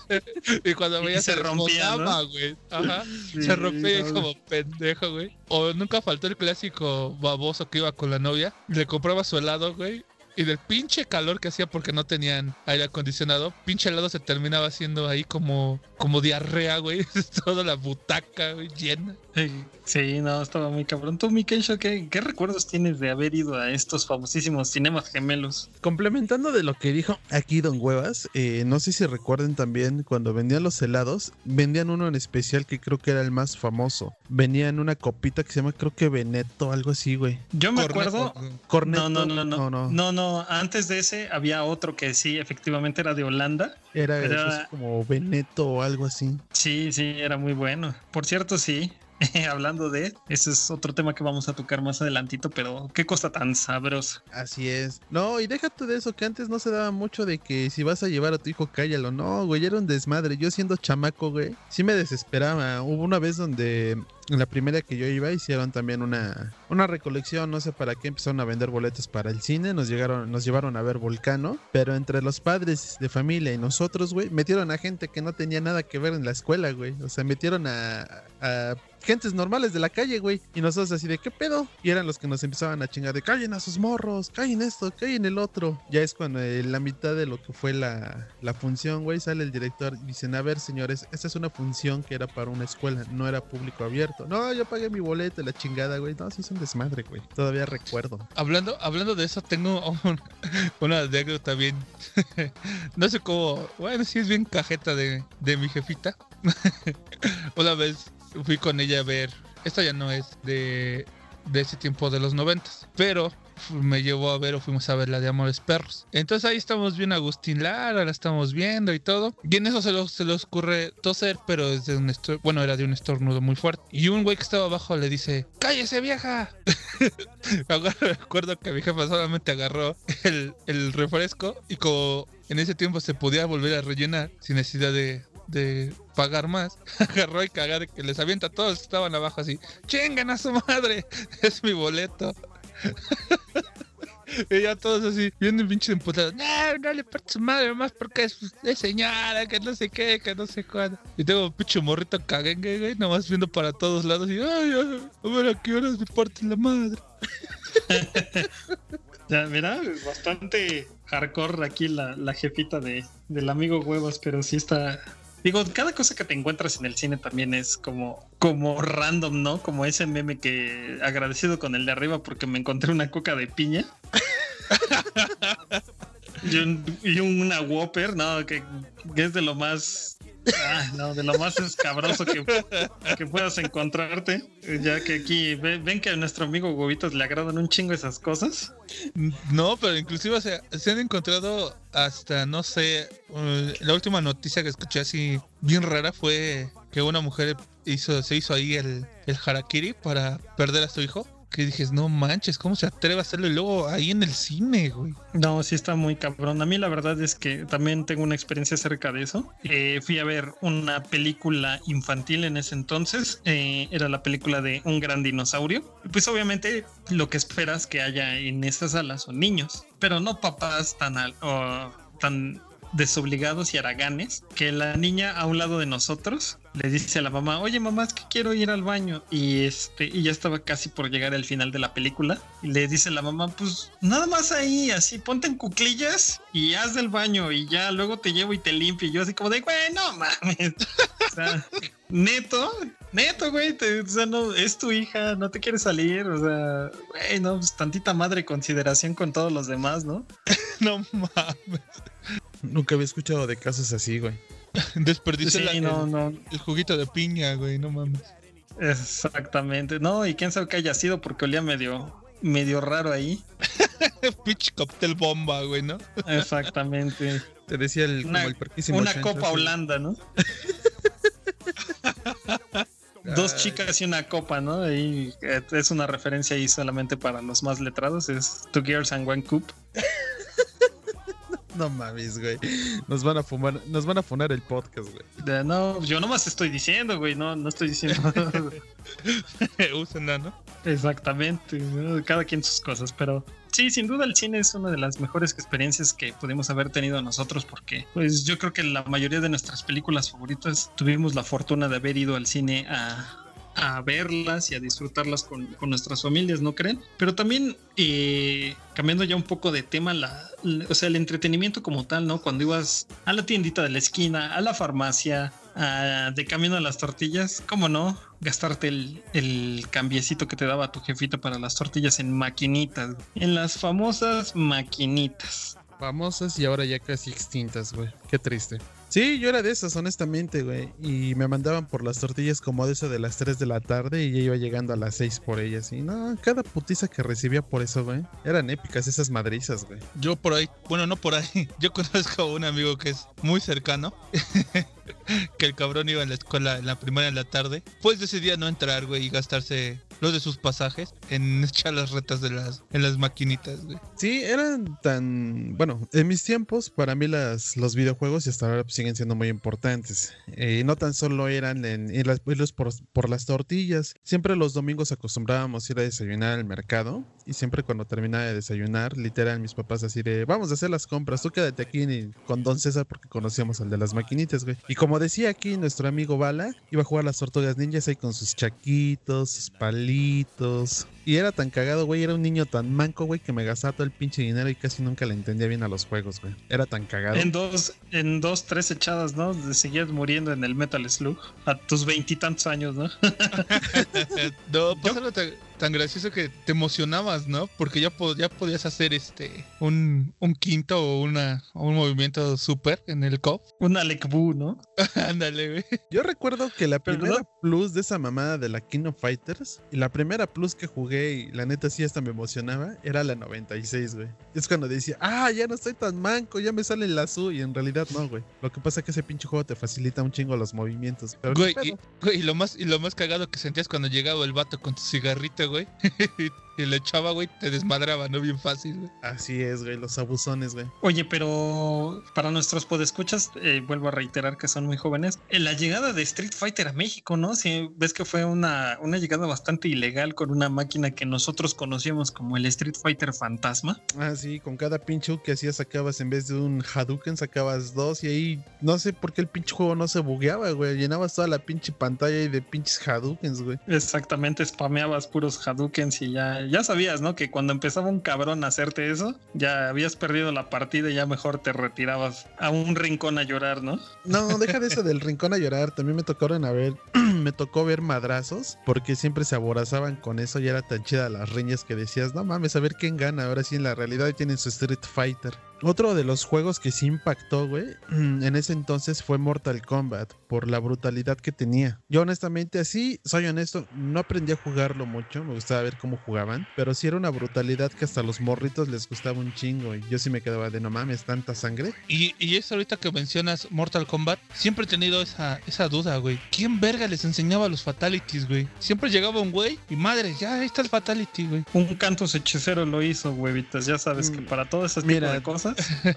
y cuando veías se rompía, ¿no? desbotaba, güey. Ajá. Sí, se rompía no, como pendejo, güey. O nunca faltó el clásico baboso que iba con la novia. Le compraba su helado, güey. Y del pinche calor que hacía porque no tenían aire acondicionado, pinche helado se terminaba haciendo ahí como, como diarrea, güey. Toda la butaca, güey, llena. Sí, no, estaba muy cabrón. Tú, Mikensho, ¿qué, ¿qué recuerdos tienes de haber ido a estos famosísimos cinemas gemelos? Complementando de lo que dijo aquí Don Huevas, eh, no sé si recuerden también cuando vendían los helados, vendían uno en especial que creo que era el más famoso. Venía en una copita que se llama creo que Veneto, algo así, güey. Yo me acuerdo. Corneto. No, no, no, no, no. no, no. Antes de ese había otro que sí, efectivamente era de Holanda. Era era- como Veneto o algo así. Sí, sí, era muy bueno. Por cierto, sí. Hablando de, ese es otro tema que vamos a tocar más adelantito, pero qué cosa tan sabrosa. Así es. No, y déjate de eso, que antes no se daba mucho de que si vas a llevar a tu hijo, cállalo. No, güey, era un desmadre. Yo siendo chamaco, güey, sí me desesperaba. Hubo una vez donde en la primera que yo iba hicieron también una, una recolección, no sé para qué, empezaron a vender boletos para el cine, nos llegaron, nos llevaron a ver Volcano, pero entre los padres de familia y nosotros, güey, metieron a gente que no tenía nada que ver en la escuela, güey. O sea, metieron a, a gentes normales de la calle, güey. Y nosotros así de, ¿qué pedo? Y eran los que nos empezaban a chingar de, callen a sus morros, callen esto, callen el otro. Ya es cuando en la mitad de lo que fue la, la función, güey, sale el director y dicen, a ver, señores, esta es una función que era para una escuela, no era público abierto. No, yo pagué mi boleto, la chingada, güey. No, sí es un desmadre, güey. Todavía recuerdo. Hablando, hablando de eso, tengo un- una anécdota bien. no sé cómo. Bueno, sí es bien cajeta de, de mi jefita. una vez fui con ella a ver. Esto ya no es de, de ese tiempo de los noventas. Pero me llevó a ver o fuimos a ver la de Amores Perros. Entonces ahí estamos bien Agustín Lara, la estamos viendo y todo. Y en eso se, lo- se ocurre toser, pero es de un bueno, era de un estornudo muy fuerte. Y un güey que estaba abajo le dice, ¡cállese vieja! Agarro- Recuerdo que mi jefa solamente agarró el refresco y como en ese tiempo se podía volver a rellenar sin necesidad de, de pagar más, agarró y cagar que les avienta a todos estaban abajo así, ¡chingan a su madre! Es mi boleto. Y ya todos así, viendo pinche emputados. No, no le parte su madre más porque es, señora, que no sé qué, que no sé cuándo. Y tengo un pinche morrito caguengue, güey, nomás viendo para todos lados y, ay, a ver a qué horas me parten la madre. Ya, mira, bastante hardcore aquí la, la jefita de, del amigo huevos, pero sí está. Digo, cada cosa que te encuentras en el cine también es como, como random, ¿no? Como ese meme que agradecido con el de arriba porque me encontré una coca de piña. y, un- una Whopper, no, que, es de lo más. ah, no, de lo más escabroso que, que puedas encontrarte. Ya que aquí ve- ven que a nuestro amigo Huevitos le agradan un chingo esas cosas. No, pero inclusive o sea, se han encontrado hasta, no sé, eh, la última noticia que escuché así bien rara fue que una mujer hizo, se hizo ahí el, el harakiri para perder a su hijo. Que dijes, no manches, ¿cómo se atreve a hacerlo? Y luego ahí en el cine, güey. No, sí está muy cabrón. A mí la verdad es que también tengo una experiencia acerca de eso. Eh, fui a ver una película infantil en ese entonces. Eh, era la película de Un gran dinosaurio. Pues obviamente lo que esperas que haya en esas salas son niños, pero no papás tan, al- o tan desobligados y haraganes que la niña a un lado de nosotros le dice a la mamá, oye mamá, es que quiero ir al baño. Y este, y ya estaba casi por llegar al final de la película. Y le dice la mamá, pues nada más ahí, así, ponte en cuclillas y haz del baño y ya luego te llevo y te limpio. Y yo así como de, güey, no mames. O sea, neto, Neto, güey, o sea, no, es tu hija, no te quiere salir, o sea, güey, no, pues tantita madre consideración con todos los demás, ¿no? No mames. Nunca había escuchado de casos así, güey. Desperdició Sí, la- no, el, no, el juguito de piña, güey, no mames. exactamente. No, y quién sabe qué haya sido porque olía medio, medio raro ahí. Pinche cóctel bomba, güey, ¿no? Exactamente. Te decía el, Una- como el perquísimo Una chancho copa. Holanda, ¿no? Dos chicas y una copa, ¿no? Y eh, es una referencia ahí solamente para los más letrados, es Two Girls and One Cup. No mames, güey. Nos van a fumar, nos van a funar el podcast, güey. No, yo nomás estoy diciendo, güey, no, no estoy diciendo Úsenla, ¿no? exactamente, ¿no? cada quien sus cosas, pero sí, sin duda el cine es una de las mejores experiencias que pudimos haber tenido nosotros porque pues yo creo que la mayoría de nuestras películas favoritas tuvimos la fortuna de haber ido al cine a, a verlas y a disfrutarlas con, con nuestras familias, ¿no creen? Pero también eh, cambiando ya un poco de tema, la, o sea, el entretenimiento como tal, ¿no? Cuando ibas a la tiendita de la esquina, a la farmacia, de camino a las tortillas, ¿cómo no? Gastarte el, el cambiecito que te daba tu jefito para las tortillas en maquinitas, en las famosas maquinitas. Famosas y ahora ya casi extintas, güey. Qué triste. Sí, yo era de esas, honestamente, güey. Y me mandaban por las tortillas como de eso de las 3 de la tarde y ya iba llegando a las 6 por ellas. Y no, cada putiza que recibía por eso, güey. Eran épicas esas madrizas, güey. Yo por ahí, bueno, no por ahí. Yo conozco a un amigo que es muy cercano. que el cabrón iba a la escuela en la primera en la tarde. Pues decidía no entrar, güey, y gastarse los de sus pasajes en echar las retas de las, en las maquinitas, güey. Sí, eran tan... Bueno, en mis tiempos, para mí las, los videojuegos y hasta ahora pues, siguen siendo muy importantes. Eh, no tan solo eran en, en las- irlos por, por las tortillas. Siempre los domingos acostumbrábamos ir a desayunar al mercado. Y siempre cuando terminaba de desayunar, literal, mis papás así de, vamos a hacer las compras, tú quédate aquí en- con Don César porque conocíamos al de las maquinitas, güey. Y como decía aquí nuestro amigo Bala, iba a jugar las tortugas ninjas ahí con sus chaquitos, sus palitos. Y era tan cagado, güey, era un niño tan manco, güey, que me gastaba todo el pinche dinero y casi nunca le entendía bien a los juegos, güey. Era tan cagado. En dos, en dos, tres echadas, ¿no? Seguías muriendo en el Metal Slug a tus veintitantos años, ¿no? no, pues algo tan, tan gracioso que te emocionabas, ¿no? Porque ya, po- ya podías hacer este un, un quinto o una un movimiento super en el COP. Un Alec Boo, ¿no? Ándale, güey. Yo recuerdo que la primera plus de esa mamada de la King of Fighters y la primera plus que jugué y la neta sí hasta me emocionaba era la 96, güey. Es cuando decía, ah, ya no estoy tan manco, ya me sale la SU y en realidad no, güey. Lo que pasa es que ese pinche juego te facilita un chingo los movimientos. Pero Güey, qué y, güey, y lo más, y lo más cagado que sentías cuando llegaba el vato con tu cigarrito, güey. y le echaba, güey, te desmadraba, ¿no? Bien fácil, güey. Así es, güey, los abusones, güey. Oye, pero para nuestros podescuchas, eh, vuelvo a reiterar que son muy jóvenes. En la llegada de Street Fighter a México, ¿no? Si ves que fue una, una llegada bastante ilegal con una máquina que nosotros conocíamos como el Street Fighter Fantasma. Ah, sí, con cada pinche que hacías sacabas en vez de un Hadouken sacabas dos y ahí no sé por qué el pinche juego no se bugueaba, güey. Llenabas toda la pinche pantalla ahí de pinches Hadoukens, güey. Exactamente, spameabas puros Hadoukens y ya, ya sabías, ¿no? Que cuando empezaba un cabrón a hacerte eso, ya habías perdido la partida y ya mejor te retirabas a un rincón a llorar, ¿no? No, deja de eso del rincón a llorar. También me tocaron a ver, me tocó ver madrazos, porque siempre se aborazaban con eso y era tan chida las riñas que decías, no mames, a ver quién gana. Ahora sí, en la realidad tienen su Street Fighter. Otro de los juegos que sí impactó, güey, en ese entonces fue Mortal Kombat, por la brutalidad que tenía. Yo honestamente, así, soy honesto, no aprendí a jugarlo mucho, me gustaba ver cómo jugaban, pero sí era una brutalidad que hasta los morritos les gustaba un chingo y yo sí me quedaba de no mames, tanta sangre. Y, y es ahorita que mencionas Mortal Kombat, siempre he tenido esa, esa duda, güey. ¿Quién verga les enseñaba los fatalities, güey? Siempre llegaba un güey y madre, ya ahí está el fatality, güey. Un cantos hechicero lo hizo, huevitas. Ya sabes que Mm, para todo ese tipo mira, de cosas.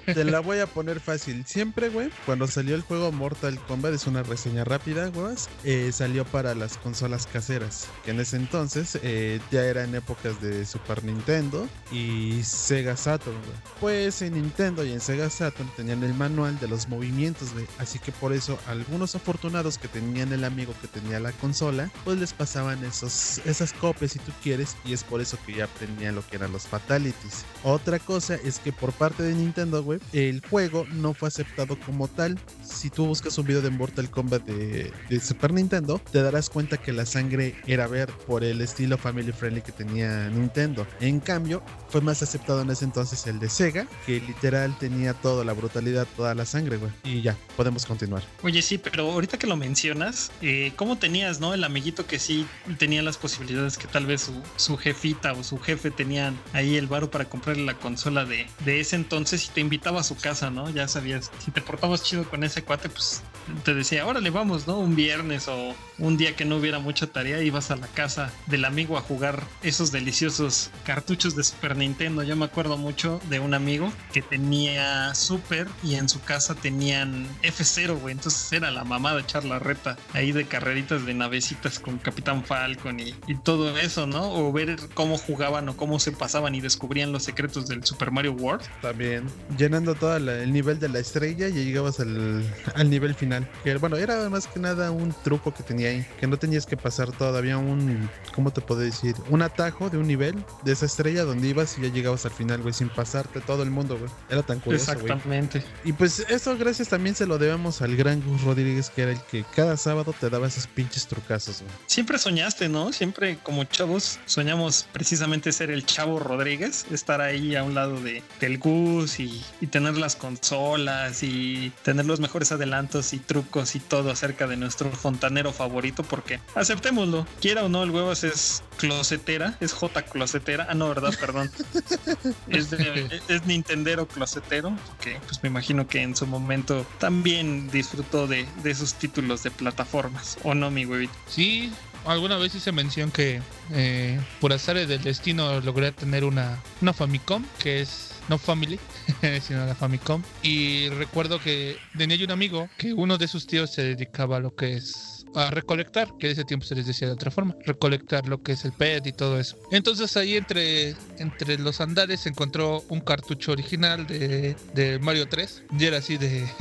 Te la voy a poner fácil. Siempre, güey, cuando salió el juego Mortal Kombat, es una reseña rápida, güey, eh, salió para las consolas caseras. Que en ese entonces eh, ya eran épocas de Super Nintendo y Sega Saturn, güey. Pues en Nintendo y en Sega Saturn tenían el manual de los movimientos, güey. Así que por eso, algunos afortunados que tenían el amigo que tenía la consola, pues les pasaban esos, esas copias si tú quieres. Y es por eso que ya aprendían lo que eran los fatalities. Otra cosa es que por parte de Nintendo, güey, el juego no fue aceptado como tal. Si tú buscas un video de Mortal Kombat de, Super Nintendo, te darás cuenta que la sangre era ver por el estilo family friendly que tenía Nintendo. En cambio, fue más aceptado en ese entonces el de Sega, que literal tenía toda la brutalidad, toda la sangre, güey. Y ya, podemos continuar. Oye, sí, pero ahorita que lo mencionas, eh, ¿cómo tenías, no? El amiguito que sí tenía las posibilidades que tal vez su, su jefita o su jefe tenían ahí el varo para comprarle la consola de, de ese entonces y te invitaba a su casa, ¿no? Ya sabías, si te portabas chido con ese cuate, pues te decía, órale, vamos, ¿no? Un viernes o un día que no hubiera mucha tarea, ibas a la casa del amigo a jugar esos deliciosos cartuchos de Super Nintendo. Yo me acuerdo mucho de un amigo que tenía Super y en su casa tenían F0, güey. Entonces era la mamá de echar la reta ahí de carreritas de navecitas con Capitán Falcon y, y todo eso, ¿no? O ver cómo jugaban o cómo se pasaban y descubrían los secretos del Super Mario World. También, llenando todo el nivel de la estrella y llegabas al, al nivel final. Que bueno, era más que nada un truco que tenía ahí, que no tenías que pasar todavía un, ¿cómo te puedo decir? Un atajo de un nivel de esa estrella donde ibas y ya llegabas al final, güey, sin pasarte todo el mundo, güey. Era tan curioso. Exactamente. Y pues eso gracias también se lo debemos al gran Gus Rodríguez, que era el que cada sábado te daba esos pinches trucazos, güey. Siempre soñaste, ¿no? Siempre como chavos soñamos precisamente ser el chavo Rodríguez, estar ahí a un lado de, del Gus y, y tener las consolas y tener los mejores adelantos y trucos y todo acerca de nuestro fontanero favorito, porque aceptémoslo, quiera o no, el huevos es closetera, es J closetera, ah no, verdad, perdón, es, de- es Nintendero closetero, que pues me imagino que en su momento también disfrutó de, de esos títulos de plataformas, ¿o no, mi huevito? Sí, alguna vez hice mención que eh, por azares del destino logré tener una, una Famicom, que es no Family, sino la Famicom. Y recuerdo que tenía yo un amigo que uno de sus tíos se dedicaba a lo que es a recolectar, que ese tiempo se les decía de otra forma, recolectar lo que es el PET y todo eso. Entonces ahí entre, entre los andares se encontró un cartucho original de, de Mario 3 y era así de...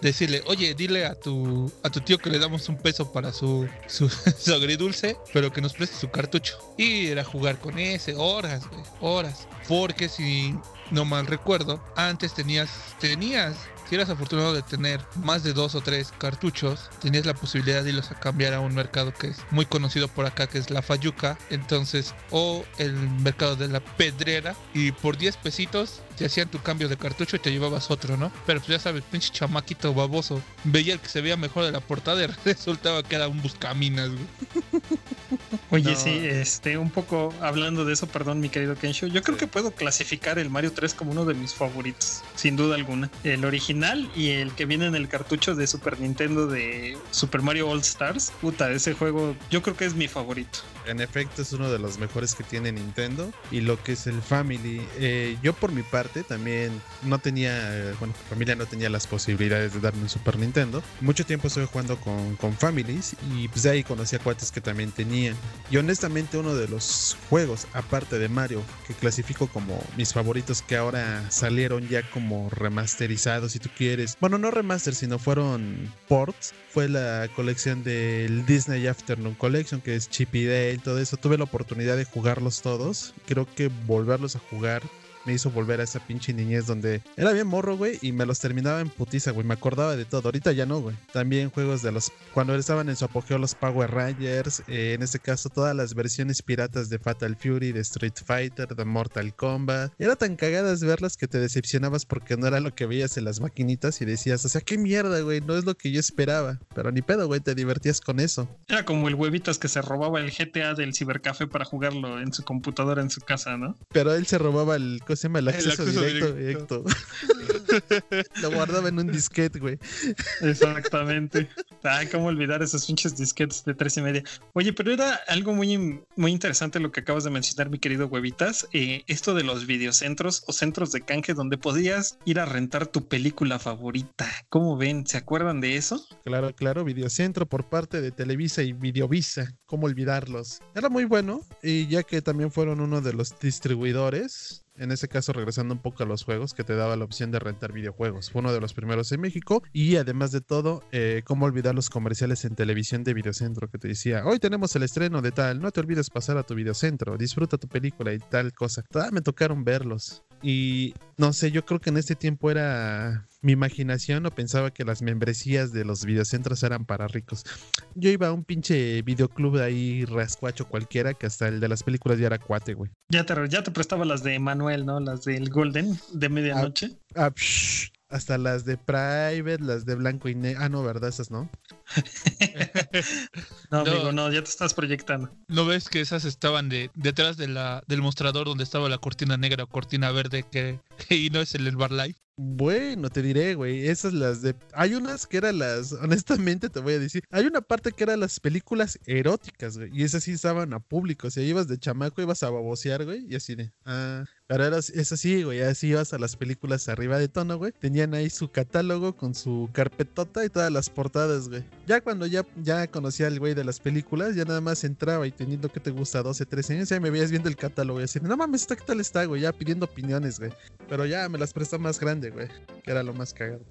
decirle, oye, dile a tu, a tu tío que le damos un peso para su, su, su agridulce, pero que nos preste su cartucho. Y era jugar con ese, horas, horas. Porque si no mal recuerdo, antes tenías, tenías, si eras afortunado de tener más de dos o tres cartuchos, tenías la posibilidad de irlos a cambiar a un mercado que es muy conocido por acá, que es la Fayuca, entonces, o el mercado de la Pedrera, y por 10 pesitos te hacían tu cambio de cartucho y te llevabas otro, ¿no? Pero pues ya sabes, pinche chamaquito baboso, veía el que se veía mejor de la portada y resultaba que era un buscaminas, güey. Oye, No. sí, este, un poco hablando de eso, perdón, mi querido Kensho, yo creo que puedo clasificar el Mario 3 como uno de mis favoritos, sin duda alguna. El original y el que viene en el cartucho de Super Nintendo de Super Mario All Stars. Puta, ese juego yo creo que es mi favorito. En efecto, es uno de los mejores que tiene Nintendo. Y lo que es el Family. eh, yo, por mi parte, también no tenía. Bueno, mi familia no tenía las posibilidades de darme un Super Nintendo. Mucho tiempo estuve jugando con, con Families. Y pues de ahí conocí a cuates que también tenían. Y honestamente, uno de los juegos, aparte de Mario, que clasifico como mis favoritos, que ahora salieron ya como remasterizados, si tú quieres. Bueno, no remaster, sino fueron ports. Fue la colección del Disney Afternoon Collection, que es Chip y Dale, todo eso. Tuve la oportunidad de jugarlos todos. Creo que volverlos a jugar me hizo volver a esa pinche niñez donde era bien morro, güey, y me los terminaba en putiza, güey. Me acordaba de todo. Ahorita ya no, güey. También juegos de los. Cuando estaban en su apogeo los Power Rangers, eh, en este caso todas las versiones piratas de Fatal Fury, de Street Fighter, de Mortal Kombat. Era tan cagadas verlas que te decepcionabas porque no era lo que veías en las maquinitas y decías, o sea, qué mierda, güey, no es lo que yo esperaba. Pero ni pedo, güey, te divertías con eso. Era como el huevitas que se robaba el GTA del cibercafé para jugarlo en su computadora en su casa, ¿no? Pero él se robaba el, ¿cómo se llama? El El acceso, acceso directo. directo. directo. Lo guardaba en un disquete, güey. Exactamente. Ay, cómo olvidar esos pinches disquetes de tres y media. Oye, pero era algo muy, muy interesante lo que acabas de mencionar, mi querido Huevitas. eh, esto de los videocentros o centros de canje donde podías ir a rentar tu película favorita. ¿Cómo ven? ¿Se acuerdan de eso? Claro, claro, Videocentro por parte de Televisa y Videovisa, ¿cómo olvidarlos? Era muy bueno y ya que también fueron uno de los distribuidores, en ese caso regresando un poco a los juegos, que te daba la opción de rentar videojuegos. Fue uno de los primeros en México y además de todo, eh, cómo olvidar los comerciales en televisión de Videocentro que te decía, hoy tenemos el estreno de tal, no te olvides pasar a tu Videocentro, disfruta tu película y tal cosa. Ah, me tocaron verlos. Y no sé, yo creo que en este tiempo era mi imaginación o pensaba que las membresías de los videocentros eran para ricos. Yo iba a un pinche videoclub de ahí rascuacho cualquiera que hasta el de las películas ya era cuate, güey. Ya te, ya te prestaba las de Manuel, ¿no? Las del Golden de medianoche. Ah, psh, hasta las de Private, las de blanco y negro. Ah, no, ¿verdad? Esas no. no, No. amigo, no, ya te estás proyectando. ¿No ves que esas estaban de, detrás de la, del mostrador donde estaba la cortina negra o cortina verde que, y no es el Herbalife? Bueno, te diré, güey. Esas las de. Hay unas que eran las. Honestamente, te voy a decir. Hay una parte que eran las películas eróticas, güey. Y esas sí estaban a público. O sea, ibas de chamaco, ibas a babosear, güey. Y así de. Ah. Pero era, es así, güey. Así ibas a las películas arriba de tono, güey. Tenían ahí su catálogo con su carpetota y todas las portadas, güey. Ya cuando ya, ya conocía al güey de las películas, ya nada más entraba y teniendo que te gusta 12, 13 años, ya me veías viendo el catálogo y así, no mames, ¿esta qué tal está, güey? Ya pidiendo opiniones, güey. Pero ya me las prestó más grande, güey. Que era lo más cagado.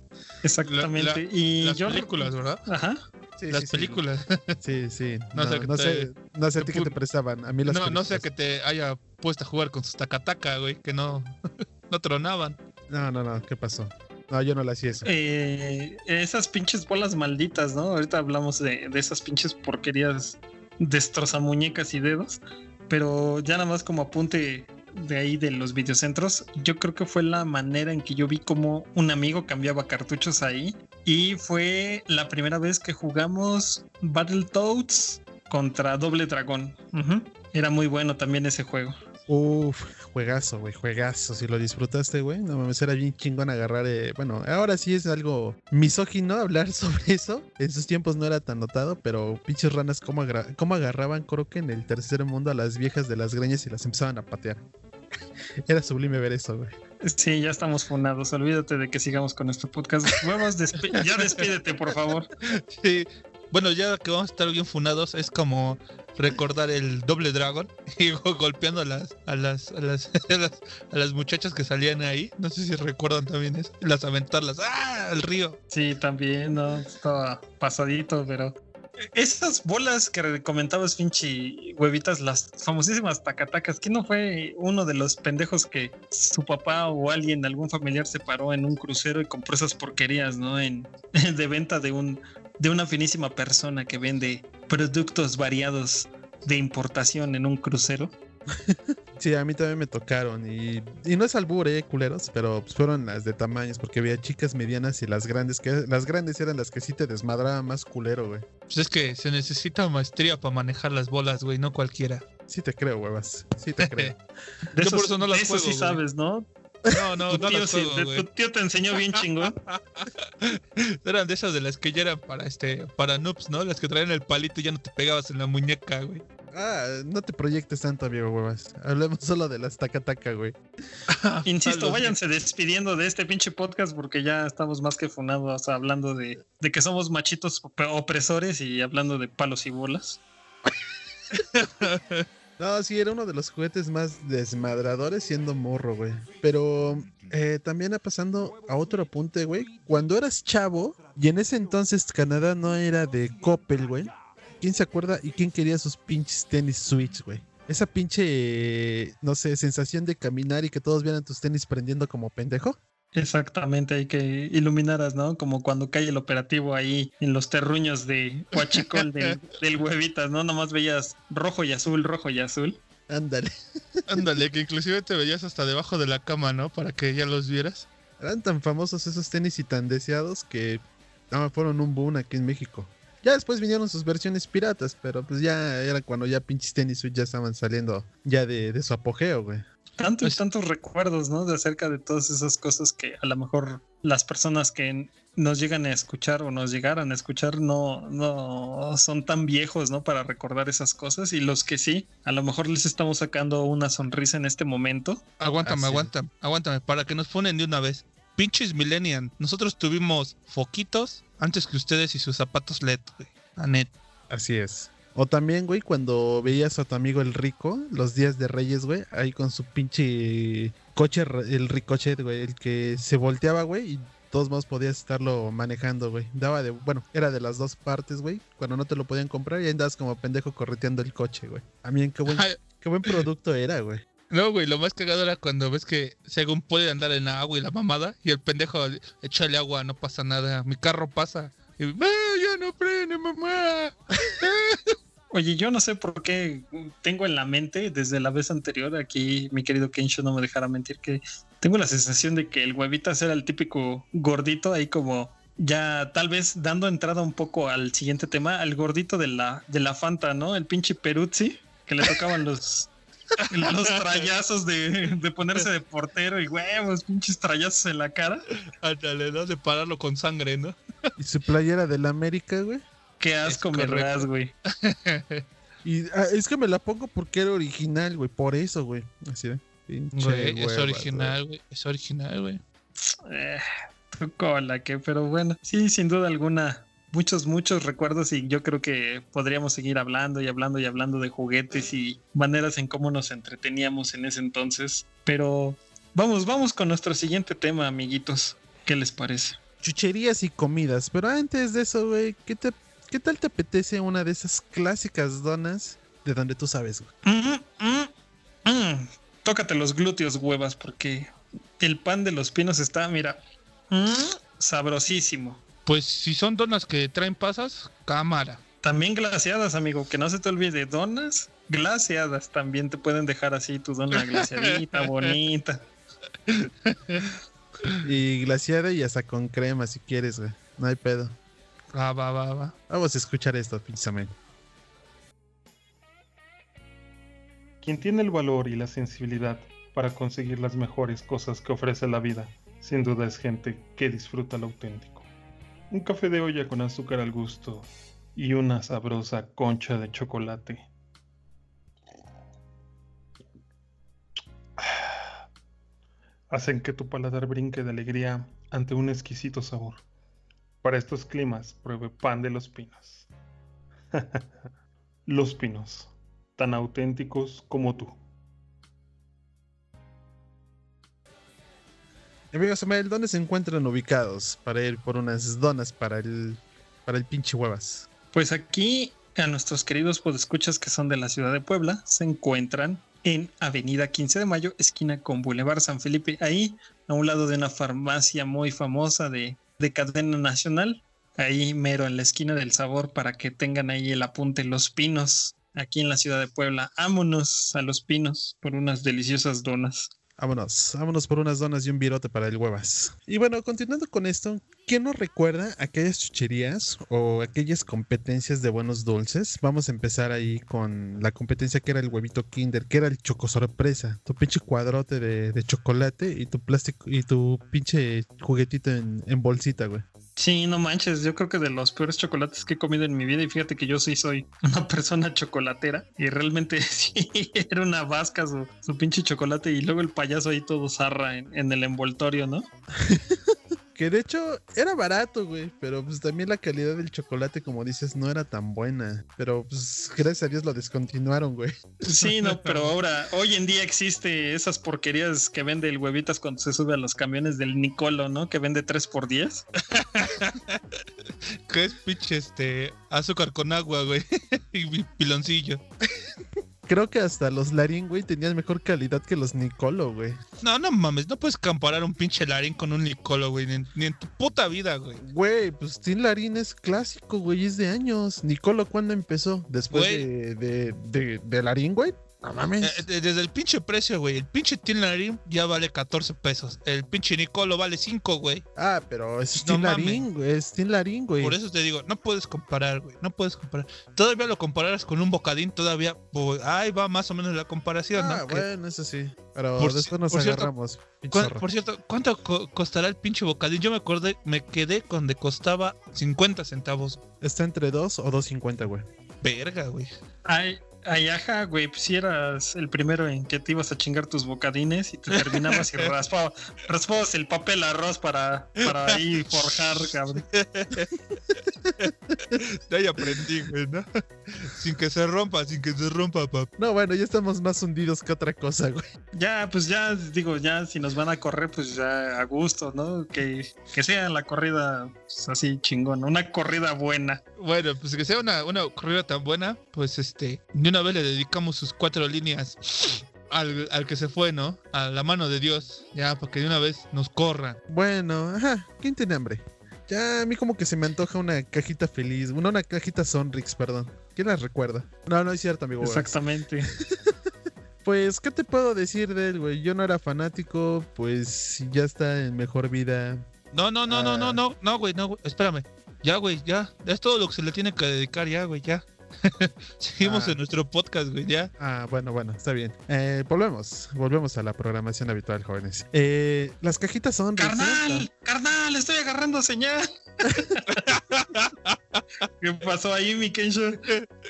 Exactamente. La- y Las yo películas, ¿verdad? Ajá. Sí, Las sí, películas. Sí, sí. No No, sé no te- sé, no sé a ti qué te prestaban. A mí las No, no sé que te haya puesto a jugar con sus tacataca, güey, que no, no tronaban. No, no, no, ¿qué pasó? No, yo no le hacía eso. Eh, esas pinches bolas malditas, ¿no? Ahorita hablamos de, de esas pinches porquerías destrozamuñecas y dedos. Pero ya nada más como apunte de ahí de los videocentros, yo creo que fue la manera en que yo vi como un amigo cambiaba cartuchos ahí. Y fue la primera vez que jugamos Battletoads contra Doble Dragón. Era muy bueno también ese juego. Uf, juegazo, güey, juegazo. Si lo disfrutaste, güey, no mames, era bien chingón agarrar. eh, Bueno, ahora sí es algo misógino hablar sobre eso. En sus tiempos no era tan notado, pero pinches ranas, cómo, cómo agarraban, creo que en el tercer mundo a las viejas de las greñas y las empezaban a patear. Era sublime ver eso, güey. Sí, ya estamos funados. Olvídate de que sigamos con este podcast. Despi- ya despídete, por favor. Sí. Bueno, ya que vamos a estar bien funados, es como recordar el doble dragón y go- golpeando a las, a las, a las, a las, a las muchachas que salían ahí. No sé si recuerdan también eso. Las aventarlas ¡ah! al río. Sí, también, no, estaba pasadito, pero. Esas bolas que comentabas, Finchi, huevitas, las famosísimas tacatacas, ¿quién no fue uno de los pendejos que su papá o alguien, algún familiar se paró en un crucero y compró esas porquerías, ¿no? En, de venta de un de una finísima persona que vende productos variados de importación en un crucero. Sí, a mí también me tocaron. Y, y no es albur, eh, culeros, pero pues, fueron las de tamaños, porque había chicas medianas y las grandes, que las grandes eran las que sí te desmadraban más culero, güey. Pues es que se necesita maestría para manejar las bolas, güey, no cualquiera. Sí te creo, huevas. Sí te creo. De Yo por eso no las de eso juego, sí güey. sabes, ¿no? No, no, tu, no tío sí- juego, tu tío te enseñó bien chingón. Eran de esas de las que ya eran para este, para noobs, ¿no? Las que traían el palito y ya no te pegabas en la muñeca, güey. Ah, no te proyectes tanto, amigo, huevas. Hablemos solo de las taca-taca, güey. Insisto, váyanse despidiendo de este pinche podcast porque ya estamos más que funados hablando de, de que somos machitos op- opresores y hablando de palos y bolas. No, sí, era uno de los juguetes más desmadradores siendo morro, güey. Pero eh, también pasando a otro apunte, güey. Cuando eras chavo, y en ese entonces Canadá no era de Coppel, güey. ¿Quién se acuerda y quién quería sus pinches tenis switch, güey? Esa pinche, no sé, sensación de caminar y que todos vieran tus tenis prendiendo como pendejo. Exactamente, hay que iluminaras, ¿no? Como cuando cae el operativo ahí en los terruños de Huachicol del, del huevitas, ¿no? Nomás veías rojo y azul, rojo y azul. Ándale. Ándale, que inclusive te veías hasta debajo de la cama, ¿no? Para que ya los vieras. Eran tan famosos esos tenis y tan deseados que ah, fueron un boom aquí en México. Ya después vinieron sus versiones piratas, pero pues ya era cuando ya pinches tenis ya estaban saliendo ya de, de su apogeo, güey. Tantos, Pues- tantos recuerdos, ¿no? De acerca de todas esas cosas que a lo mejor las personas que nos llegan a escuchar o nos llegaran a escuchar no, no son tan viejos, ¿no? Para recordar esas cosas y los que sí, a lo mejor les estamos sacando una sonrisa en este momento. Aguántame, Así aguántame, aguántame, para que nos ponen de una vez. Pinches Millennial, nosotros tuvimos foquitos antes que ustedes y sus zapatos LED, güey. La net. Así es. O también, güey, cuando veías a tu amigo el rico, los días de Reyes, güey, ahí con su pinche coche, el ricochet, güey, el que se volteaba, güey, y todos modos podías estarlo manejando, güey. Daba de, bueno, era de las dos partes, güey. Cuando no te lo podían comprar y ahí andabas como pendejo correteando el coche, güey. A mí, qué buen, qué buen producto era, güey. No, güey, lo más cagado era cuando ves que según puede andar en agua y la mamada, y el pendejo échale agua, no pasa nada, mi carro pasa. Y, "Ah, ya no prende, mamá. Oye, yo no sé por qué tengo en la mente desde la vez anterior, aquí mi querido Kensho no me dejará mentir, que tengo la sensación de que el huevitas era el típico gordito ahí como ya tal vez dando entrada un poco al siguiente tema, al gordito de la, de la Fanta, ¿no? El pinche Peruzzi, que le tocaban los, los trayazos de, de ponerse de portero y huevos, pinches trayazos en la cara. Ándale, ¿no? De pararlo con sangre, ¿no? Y su playera del América, güey. Qué asco me das, güey. Y ah, es que me la pongo porque era original, güey. Por eso, güey. Así de. Güey, es original, güey. Es original, güey. Eh, tu cola, que, pero bueno, sí, sin duda alguna, muchos, muchos recuerdos y yo creo que podríamos seguir hablando y hablando y hablando de juguetes y maneras en cómo nos entreteníamos en ese entonces. Pero vamos, vamos con nuestro siguiente tema, amiguitos. ¿Qué les parece? Chucherías y comidas. Pero antes de eso, güey, ¿qué, te, ¿qué tal te apetece una de esas clásicas donas de donde tú sabes, güey? Mm, mm, mm. Tócate los glúteos, huevas, porque el pan de los pinos está, mira, sabrosísimo. Pues si son donas que traen pasas, cámara. También glaseadas, amigo, que no se te olvide, donas glaseadas también te pueden dejar así tu dona glaseadita, bonita. Y glaciada y hasta con crema si quieres, güey. No hay pedo. Va, va, va, va. Vamos a escuchar esto, precisamente. Quien tiene el valor y la sensibilidad para conseguir las mejores cosas que ofrece la vida, sin duda es gente que disfruta lo auténtico. Un café de olla con azúcar al gusto y una sabrosa concha de chocolate. Hacen que tu paladar brinque de alegría ante un exquisito sabor. Para estos climas, pruebe pan de los pinos. los pinos, tan auténticos como tú. Amigos, Samuel, ¿dónde se encuentran ubicados para ir por unas donas para el, para el pinche huevas? Pues aquí a nuestros queridos podescuchas que son de la ciudad de Puebla se encuentran en Avenida 15 de Mayo, esquina con Boulevard San Felipe, ahí a un lado de una farmacia muy famosa de, de cadena nacional, ahí mero en la esquina del sabor para que tengan ahí el apunte Los Pinos, aquí en la ciudad de Puebla. Ámonos a Los Pinos por unas deliciosas donas. Vámonos, vámonos por unas donas y un virote para el huevas. Y bueno, continuando con esto, ¿quién nos recuerda aquellas chucherías o aquellas competencias de buenos dulces? Vamos a empezar ahí con la competencia que era el huevito Kinder, que era el choco sorpresa. Tu pinche cuadrote de, chocolate y tu plástico y tu pinche juguetito en bolsita, güey. Sí, no manches, yo creo que de los peores chocolates que he comido en mi vida y fíjate que yo sí soy una persona chocolatera y realmente sí, era una vasca su, su pinche chocolate y luego el payaso ahí todo zarra en, en el envoltorio, ¿no? Que de hecho era barato, güey, pero pues también la calidad del chocolate, como dices, no era tan buena. Pero pues gracias a Dios lo descontinuaron, güey. Sí, no, pero ahora, hoy en día existe esas porquerías que vende el huevitas cuando se sube a los camiones del Nicolo, ¿no? Que vende 3 por 10 Que es pinche este azúcar con agua, güey. y mi piloncillo. Creo que hasta los Larín, güey, tenían mejor calidad que los Nicolo, güey. No, no mames, no puedes comparar un pinche larín con un licolo, güey. Ni, en- ni en tu puta vida, güey. Güey, pues Tin Larín es clásico, güey, es de años. Nicolo, ¿cuándo empezó? Después de, de, de, de Larín, güey. No mames. Eh, de- desde el pinche precio, güey. El pinche Tin Larín ya vale 14 pesos. El pinche Nicolo vale 5, güey. ah, pero es no Tin mames. Larín, güey, es Tin Larín, güey. Por eso te digo, no puedes comparar, güey. No puedes comparar. Todavía lo compararás con un bocadín, todavía. pues, ahí va más o menos la comparación, Ah, bueno, eso sí. Pero Por después nos por cierto, agarramos. pinche ¿Cuán- zorro. por cierto, ¿cuánto co- costará el pinche bocadín? Yo me acordé, me quedé donde costaba 50 centavos. Está entre 2 o 2.50, güey. Verga, güey. Ay, ay, ajá, güey, pues si eras el primero en que te ibas a chingar tus bocadines y te terminabas y raspaba- raspabas el papel arroz para, para ahí forjar, cabrón. De ahí aprendí, güey, ¿no? Sin que se rompa, sin que se rompa, papá. No, bueno, ya estamos más hundidos que otra cosa, güey. Ya, pues ya, digo, ya si nos van a correr, pues ya a gusto, ¿no? Que, que sea la corrida pues, así chingona, una corrida buena. Bueno, pues que sea una, una corrida tan buena, pues este, de una vez le dedicamos sus cuatro líneas al, al que se fue, ¿no? A la mano de Dios, ya, para que de una vez nos corran. Bueno, ajá, ¿quién tiene hambre? Ya a mí como que se me antoja una cajita feliz, una, una cajita Sonrix, perdón. ¿Quién la recuerda? No, no es cierto, amigo. Exactamente. Pues, ¿qué te puedo decir de él, güey? Yo no era fanático, pues ya está en mejor vida. No, no, no, no, no, Ah. no, no, güey, no, güey, espérame. Ya, güey, ya. Es todo lo que se le tiene que dedicar, ya, güey, ya. Seguimos Ah. en nuestro podcast, güey, ya. Ah, bueno, bueno, está bien. Eh, volvemos, volvemos a la programación habitual, jóvenes. Eh, las cajitas son ¡Carnal! ¡Carnal! ¡Estoy agarrando señal! ¿Qué pasó ahí, mi Kensho?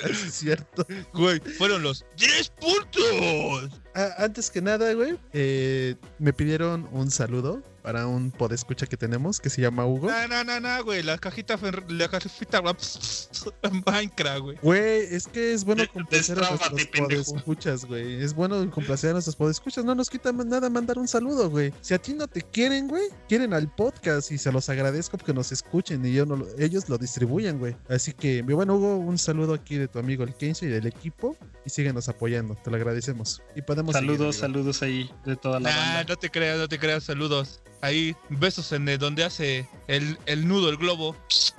es cierto. Güey, fueron los 10 puntos. Ah, antes que nada, güey, eh, me pidieron un saludo para un podescucha que tenemos que se llama Hugo. No, no, no, no, güey, la cajita, fer- la cajita Minecraft, güey. Güey, es que es bueno complacer a nuestros podescuchas, güey. Es bueno complacer a nuestros podescuchas. No nos quita nada mandar un saludo, güey. Si a ti no te quieren, güey, quieren al podcast y se los agradezco porque nos escuchen y yo no lo- ellos lo distribuyen, güey. Así que, mi buen Hugo, un saludo aquí de tu amigo el Kenzo y del equipo y síguenos apoyando. Te lo agradecemos. Y podemos Saludos, saludos ahí de toda la Nah, banda. no te creas, no te creas, saludos. Ahí, besos en el, donde hace el, el nudo, el globo.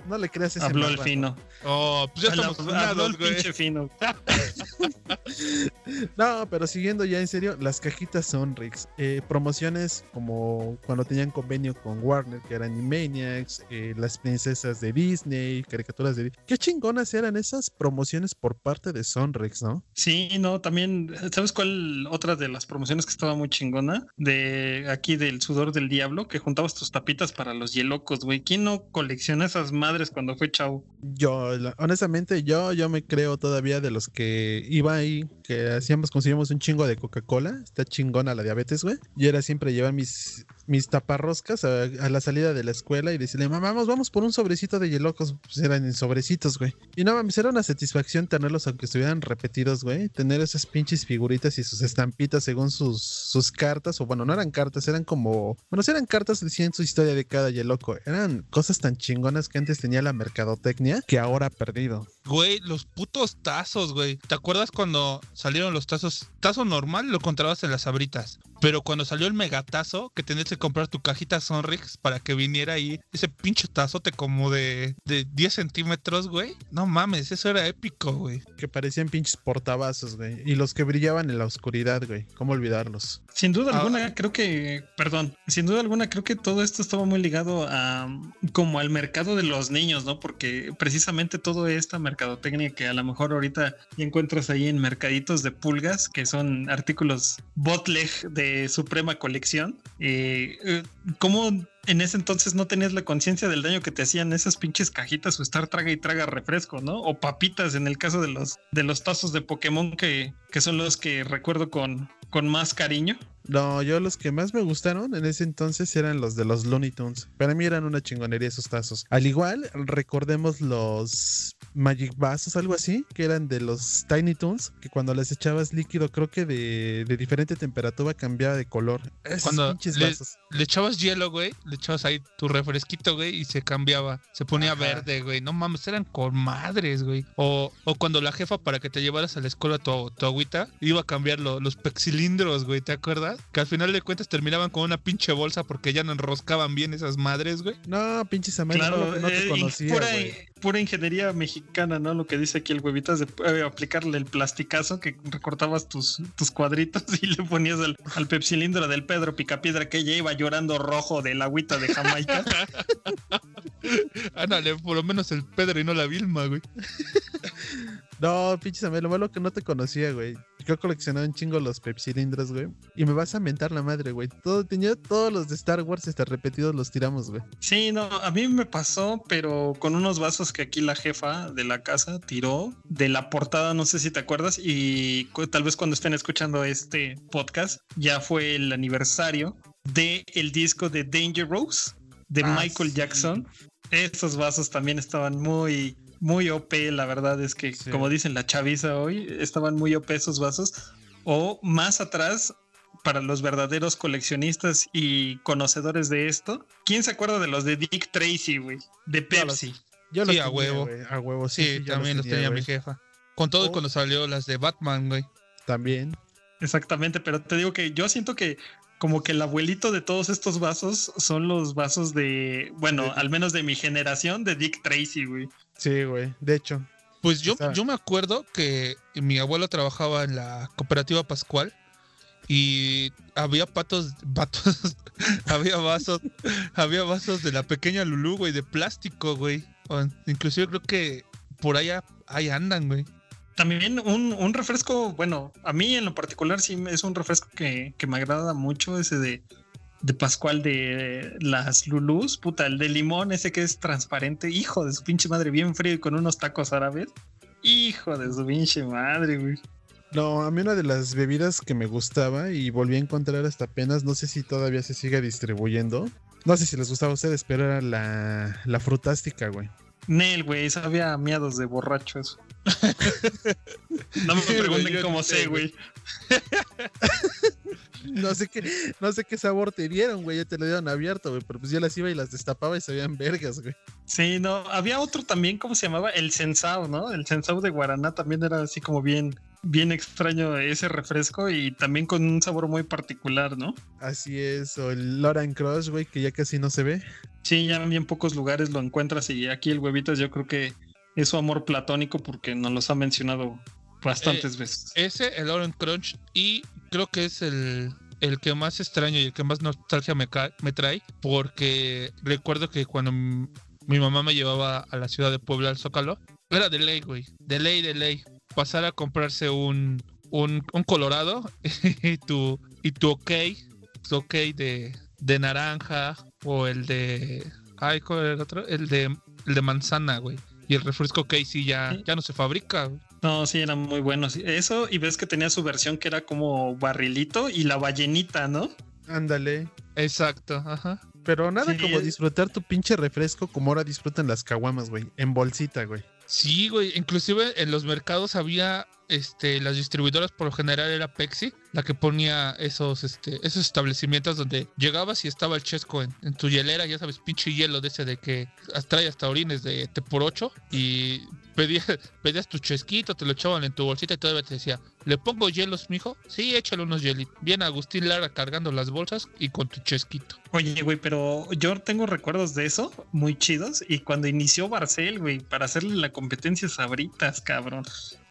No le creas ese Habló el fino. Oh, pues ya estamos Habló- habló el funados, güey. pinche fino. No, pero siguiendo ya en serio, las cajitas Sonrix. Eh, promociones como cuando tenían convenio con Warner, que eran Animaniacs, eh, las princesas de Disney, caricaturas de Disney. Qué chingonas eran esas promociones por parte de Sonrix, ¿no? Sí, no, también, ¿sabes cuál otra de las promociones que estaba muy chingona? De aquí del sudor del diablo, que juntabas tus tapitas para los hielocos, güey. ¿Quién no colecciona esas madres cuando fue chavo? Yo, honestamente, yo, yo me creo todavía de los que iba ahí, que hacíamos, conseguíamos un chingo de Coca-Cola. Está chingona la diabetes, güey. Y era siempre llevar mis, mis taparroscas a, la salida de la escuela y decirle, mamá, vamos, vamos por un sobrecito de hielocos. Pues eran sobrecitos, güey. Y no mames, era una satisfacción tenerlos aunque estuvieran repetidos, güey. Tener esas pinches figuritas y sus estampitas según sus, sus cartas. O bueno, no eran cartas, eran como. Bueno, sí eran cartas, decían su historia de cada hieloco. Eran cosas tan chingonas que antes tenía la mercadotecnia que ahora ha perdido. Güey, los putos tazos, güey. ¿Te acuerdas cuando salieron los tazos? Tazo normal lo encontrabas en las abritas. Pero cuando salió el megatazo, que tenías que comprar tu cajita Sonrix para que viniera ahí ese pinche tazote como de, de 10 centímetros, güey. No mames, eso era épico, güey. Que parecían pinches portavasos, güey. Y los que brillaban en la oscuridad, güey. ¿Cómo olvidarlos? Sin duda Ah. alguna, creo que, perdón, sin duda alguna creo que todo esto estaba muy ligado a como al mercado de los niños, ¿no? Porque precisamente toda esta mercadotecnia que a lo mejor ahorita ya encuentras ahí en mercaditos de pulgas, que son artículos botleg de suprema colección, eh, ¿cómo en ese entonces no tenías la conciencia del daño que te hacían esas pinches cajitas o estar traga y traga refresco, ¿no? O papitas en el caso de los de los tazos de Pokémon que, que son los que recuerdo con, con más cariño. No, yo los que más me gustaron en ese entonces eran los de los Looney Tunes. Para mí eran una chingonería esos tazos. Al igual, recordemos los Magic Vasos, algo así, que eran de los Tiny Toons, que cuando les echabas líquido, creo que de, de diferente temperatura cambiaba de color. Esos Cuando pinches le- vasos. Le echabas hielo, güey. Le echabas ahí tu refresquito, güey. Y se cambiaba. Se ponía Ajá. verde, güey. No mames, eran con madres, güey. O, o cuando la jefa, para que te llevaras a la escuela tu, tu agüita, iba a cambiar lo- los pexilindros, güey. ¿Te acuerdas? Que al final de cuentas terminaban con una pinche bolsa porque ya no enroscaban bien esas madres, güey. No, pinches Claro, no, no te eh, conocía, güey. Pura ingeniería mexicana, ¿no? Lo que dice aquí el huevitas de eh, aplicarle el plasticazo que recortabas tus, tus cuadritos y le ponías al, al pepsilindro del Pedro Picapiedra que ya iba llorando rojo del agüita de Jamaica. Ándale, por lo menos el Pedro y no la Vilma, güey. No, pinches amigos, lo malo que no te conocía, güey. Yo coleccionaba un chingo los pepsilindros, güey. Y me vas a mentar la madre, güey. Todo, tenía todos los de Star Wars, hasta repetidos los tiramos, güey. Sí, no, a mí me pasó, pero con unos vasos que aquí la jefa de la casa tiró de la portada, no sé si te acuerdas, y tal vez cuando estén escuchando este podcast, ya fue el aniversario de el disco de Danger Rose de Ah, Michael sí. Jackson. Estos vasos también estaban muy, muy OP, la verdad es que, Sí. como dicen la chaviza hoy, estaban muy OP esos vasos. O más atrás, para los verdaderos coleccionistas y conocedores de esto, ¿quién se acuerda de los de Dick Tracy, güey? De Yo los- Pepsi. Yo Sí, los a tenía, huevo. A huevo, sí. Sí, sí, yo también los tenía mi jefa. Con todo y Oh. cuando salió las de Batman, güey. También. Exactamente, pero te digo que yo siento que como que el abuelito de todos estos vasos son los vasos de, bueno, al menos de mi generación, de Dick Tracy, güey. Sí, güey. De hecho. Pues yo, yo me acuerdo que mi abuelo trabajaba en la cooperativa Pascual y había patos, patos, había vasos, había vasos de la pequeña Lulú, güey, de plástico, güey. O inclusive creo que por allá, ahí andan, güey. También un, un refresco, bueno, a mí en lo particular sí es un refresco que, que me agrada mucho, ese de, de Pascual de las Lulús, puta, el de limón, ese que es transparente, hijo de su pinche madre, bien frío y con unos tacos árabes. Hijo de su pinche madre, güey. No, a mí una de las bebidas que me gustaba y volví a encontrar hasta apenas, no sé si todavía se sigue distribuyendo. No sé si les gustaba a ustedes, pero era la, la frutástica, güey. Nel, güey, sabía a miados de borracho eso. no me pregunten yo cómo sé, sé, güey. No sé qué, no sé qué sabor te dieron, güey. Ya te lo dieron abierto, güey. Pero pues yo las iba y las destapaba y sabían vergas, güey. Sí, no, había otro también, ¿cómo se llamaba? El Sensao, ¿no? El Sensao de Guaraná también era así como bien, bien extraño ese refresco y también con un sabor muy particular, ¿no? Así es, o el Loran Crush, güey, que ya casi no se ve. Sí, ya en bien pocos lugares lo encuentras y aquí el huevitas yo creo que es su amor platónico porque nos los ha mencionado bastantes veces. Ese, el Orange Crunch, y creo que es el, el que más extraño y el que más nostalgia me, me trae, porque recuerdo que cuando mi mamá me llevaba a la ciudad de Puebla al Zócalo, era de ley, güey, de ley, de ley, pasar a comprarse un, un, un colorado y tu, y tu ok, tu ok de, de naranja o el de... Ay, ¿cuál era el otro? El de, el de manzana, güey. Y el refresco Casey ya, Sí. ya no se fabrica. güey. No, sí, eran muy buenos. Eso, y ves que tenía su versión que era como barrilito y la ballenita, ¿no? Ándale. Exacto, ajá. Pero nada Sí, como es- disfrutar tu pinche refresco como ahora disfrutan las caguamas, güey. En bolsita, güey. Sí, güey. Inclusive en los mercados había, este, las distribuidoras por lo general era Pepsi, la que ponía esos, este, establecimientos donde llegabas y estaba el chesco en, tu hielera, ya sabes, pinche hielo de ese de que trae hasta orines de te por ocho y pedías, pedías tu chesquito, te lo echaban en tu bolsita y todavía te decía, ¿le pongo hielos, mijo? Sí, échale unos hielitos. Bien Agustín Lara cargando las bolsas y con tu chesquito. Oye, güey, pero yo tengo recuerdos de eso muy chidos. Y cuando inició Barcel, güey, para hacerle la competencia Sabritas, cabrón.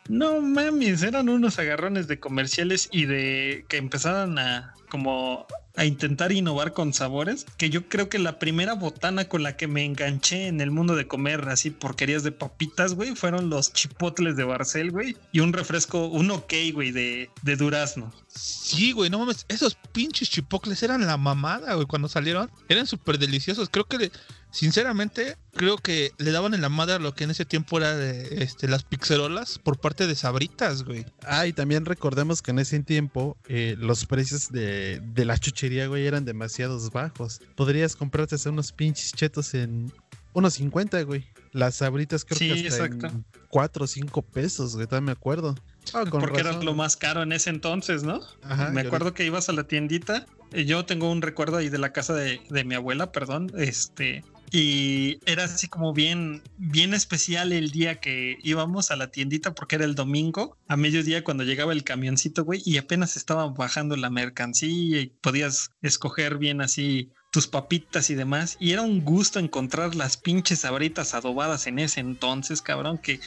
No mames, eran unos agarrones de comerciales y de que empezaron a como a intentar innovar con sabores. Que yo creo que la primera botana con la que me enganché en el mundo de comer así porquerías de papitas, güey, fueron los chipotles de Barcel, güey. Y un refresco, un ok, güey, de, de durazno. Sí, güey, no mames, esos pinches chipocles eran la mamada, güey, cuando salieron. Eran súper deliciosos. Creo que, le- sinceramente, creo que le daban en la madre a lo que en ese tiempo era de este, las pixerolas por parte de Sabritas, güey. Ah, y también recordemos que en ese tiempo eh, los precios de, de la chuchería, güey, eran demasiados bajos. Podrías comprarte hasta unos pinches chetos en unos 50, güey. Las sabritas creo Sí, que hasta exacto. en 4 o 5 pesos, güey, todavía me acuerdo. Ah, Porque era lo más caro en ese entonces, ¿no? Ajá, Me acuerdo que ibas a la tiendita. eh, Yo tengo un recuerdo ahí de la casa de, de mi abuela, perdón. Este. Y era así como bien, bien especial el día que íbamos a la tiendita porque era el domingo a mediodía cuando llegaba el camioncito, güey, y apenas estaba bajando la mercancía y podías escoger bien así tus papitas y demás. Y era un gusto encontrar las pinches sabritas adobadas en ese entonces, cabrón, que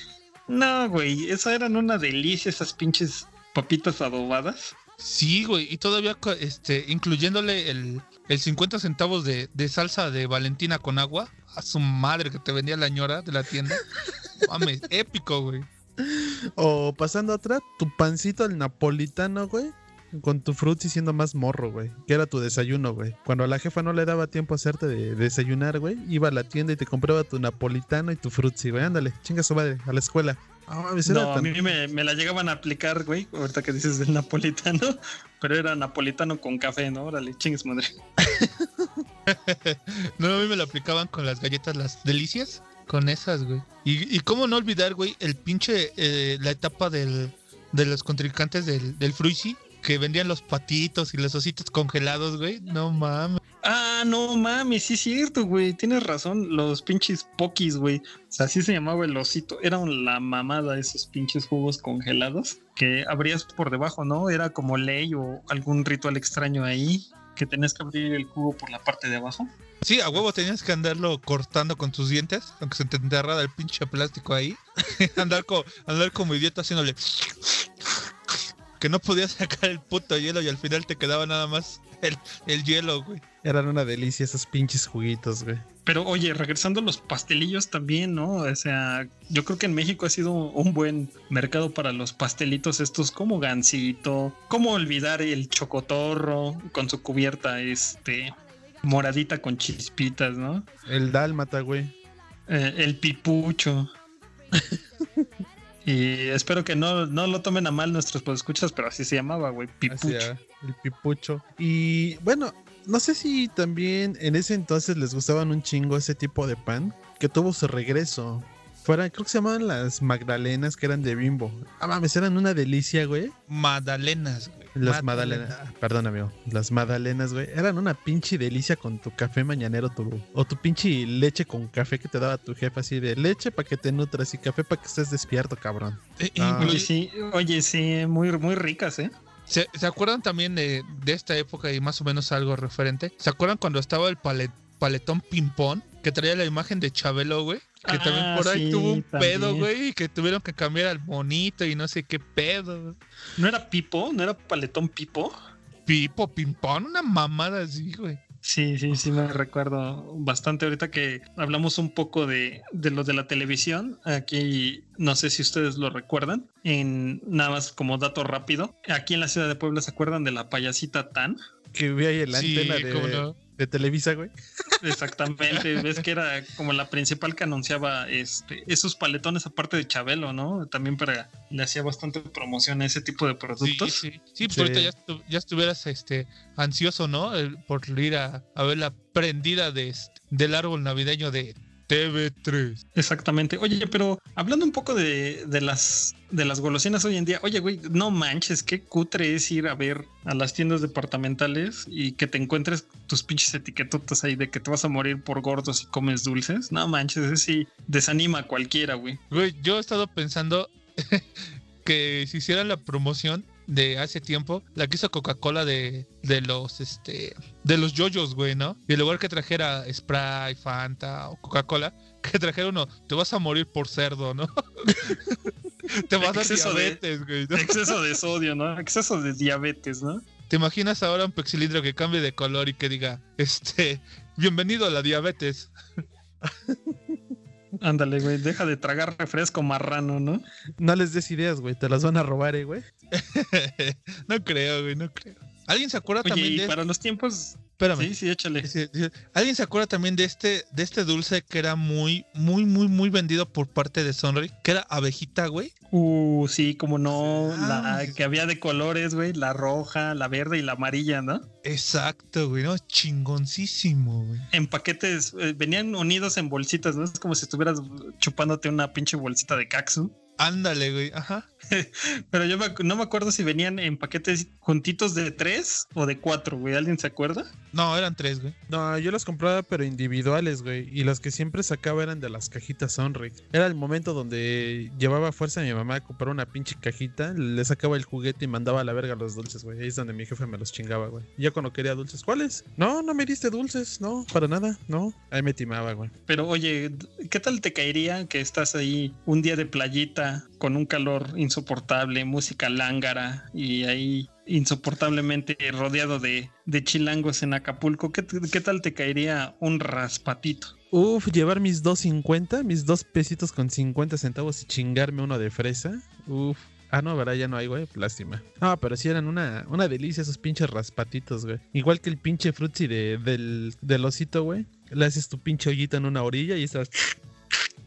no, güey, eso eran una delicia esas pinches papitas adobadas. Sí, güey, y todavía este, incluyéndole el, el 50 centavos de, de salsa de Valentina con agua, a su madre que te vendía la ñora de la tienda. Mames, épico, güey. O pasando a otra, tu pancito al napolitano, güey. Con tu frutzi siendo más morro, güey. Que era tu desayuno, güey. Cuando a la jefa no le daba tiempo a hacerte de desayunar, güey. Iba a la tienda y te compraba tu napolitano y tu frutzi, güey. Ándale, chinga su madre, a la escuela. Ah, mames, era No, a mí me, me la llegaban a aplicar, güey, ahorita que dices del napolitano, pero era napolitano con café, ¿no? Órale, chingues madre. No, a mí me lo aplicaban con las galletas, las delicias, con esas, güey. Y, y cómo no olvidar, güey, el pinche, eh, la etapa del, de los contrincantes del, del Fruisi, que vendían los patitos y los ositos congelados, güey. No mames. Ah, no mames, sí es cierto, güey. Tienes razón. Los pinches pokis, güey. O sea, así se llamaba el osito. Era la mamada esos pinches jugos congelados que abrías por debajo, ¿no? Era como ley o algún ritual extraño ahí que tenías que abrir el jugo por la parte de abajo. Sí, a huevo tenías que andarlo cortando con tus dientes, aunque se te enterrara el pinche plástico ahí. andar, co- andar como idiota haciéndole. Que no podías sacar el puto hielo y al final te quedaba nada más el, el hielo, güey. Eran una delicia esos pinches juguitos, güey. Pero oye, regresando a los pastelillos también, ¿no? O sea, yo creo que en México ha sido un buen mercado para los pastelitos estos como gansito. ¿Cómo olvidar el chocotorro con su cubierta este moradita con chispitas, ¿no? El dálmata, güey. Eh, el pipucho. y espero que no, no lo tomen a mal nuestros escuchas, pero así se llamaba, güey. Pipucho. Hacia el pipucho. Y bueno, no sé si también en ese entonces les gustaban un chingo ese tipo de pan que tuvo su regreso. Fuera, creo que se llamaban las magdalenas que eran de bimbo. Ah, mames, eran una delicia, güey. Magdalenas, güey. Las magdalenas, perdón amigo, las magdalenas, güey, eran una pinche delicia con tu café mañanero tu, o tu pinche leche con café que te daba tu jefe así de leche para que te nutras y café para que estés despierto, cabrón. Eh, Ah. Oye, sí, oye, sí, muy, muy ricas, ¿eh? ¿Se, se acuerdan también de, de esta época y más o menos algo referente? ¿Se acuerdan cuando estaba el palet- paletón ping-pong? Que traía la imagen de Chabelo, güey. Que Ah, también por ahí sí, tuvo un también. pedo, güey. Y que tuvieron que cambiar al monito y no sé qué pedo. ¿No era Pipo? ¿No era Paletón Pipo? Pipo, ping-pong, una mamada así, güey. Sí, sí, sí, me recuerdo bastante ahorita que hablamos un poco de, de lo de la televisión. Aquí no sé si ustedes lo recuerdan. En nada más como dato rápido. Aquí en la ciudad de Puebla se acuerdan de la payasita Tan. Que vi ahí la Sí, antena cómo de, no. De Televisa, güey. Exactamente. Ves que era como la principal que anunciaba este, esos paletones aparte de Chabelo, ¿no? También para le hacía bastante promoción a ese tipo de Sí, productos. sí. Sí, pues Sí. ahorita ya, estu- ya estuvieras este, ansioso, ¿no? El- por ir a, a ver la prendida de, este- del árbol navideño de TV3. Exactamente. Oye, pero hablando un poco de, de las de las golosinas hoy en día, oye, güey, no manches, qué cutre es ir a ver a las tiendas departamentales y que te encuentres tus pinches etiquetotas ahí de que te vas a morir por gordos si comes dulces. No manches, ese sí desanima a cualquiera, güey. Güey, yo he estado pensando que si hicieran la promoción de hace tiempo, la que hizo Coca-Cola de, de los este de los yoyos, güey, ¿no? Y en lugar que trajera Sprite, Fanta o Coca-Cola, que trajera uno, te vas a morir por cerdo, ¿no? te vas a dar Exceso de- diabetes, güey. ¿no? Exceso de sodio, ¿no? Exceso de diabetes, ¿no? ¿Te imaginas ahora un pexilindro que cambie de color y que diga, este, bienvenido a la diabetes? Ándale, güey, deja de tragar refresco marrano, ¿no? No les des ideas, güey. Te las van a robar, eh, güey. no creo, güey, no creo. ¿Alguien se acuerda Oye, también y de para los tiempos, Espérame. sí, sí, échale. ¿Alguien se acuerda también de este, de este dulce que era muy, muy, muy, muy vendido por parte de Sonrix? Que era abejita, güey. Uh, sí, como no, Ah, la que había de colores, güey, la roja, la verde y la amarilla, ¿no? Exacto, güey, ¿no? Chingoncísimo, güey. En paquetes, eh, venían unidos en bolsitas, ¿no? Es como si estuvieras chupándote una pinche bolsita de Caxu. Ándale, güey, ajá. Pero yo me no me acuerdo si venían en paquetes juntitos de tres o de cuatro, güey. ¿Alguien se acuerda? No, eran tres, güey. No, yo las compraba, pero individuales, güey. Y las que siempre sacaba eran de las cajitas Sonrix. Era el momento donde llevaba a fuerza a mi mamá a comprar una pinche cajita, le sacaba el juguete y mandaba a la verga los dulces, güey. Ahí es donde mi jefe me los chingaba, güey. Y yo cuando quería dulces, ¿cuáles? No, no me diste dulces, no, para nada, no. Ahí me timaba, güey. Pero oye, ¿qué tal te caería que estás ahí un día de playita con un calor insoportable, música lángara y ahí insoportablemente rodeado de, de chilangos en Acapulco? ¿Qué, qué tal te caería un raspatito? Uf, llevar mis 2.50, mis dos pesitos con 50 centavos y chingarme uno de fresa. Uf. Ah, no, ¿verdad? Ya no hay, güey. Lástima. No, pero sí eran una, una delicia esos pinches raspatitos, güey. Igual que el pinche frutzi de, del, del osito, güey. Le haces tu pinche ollita en una orilla y estás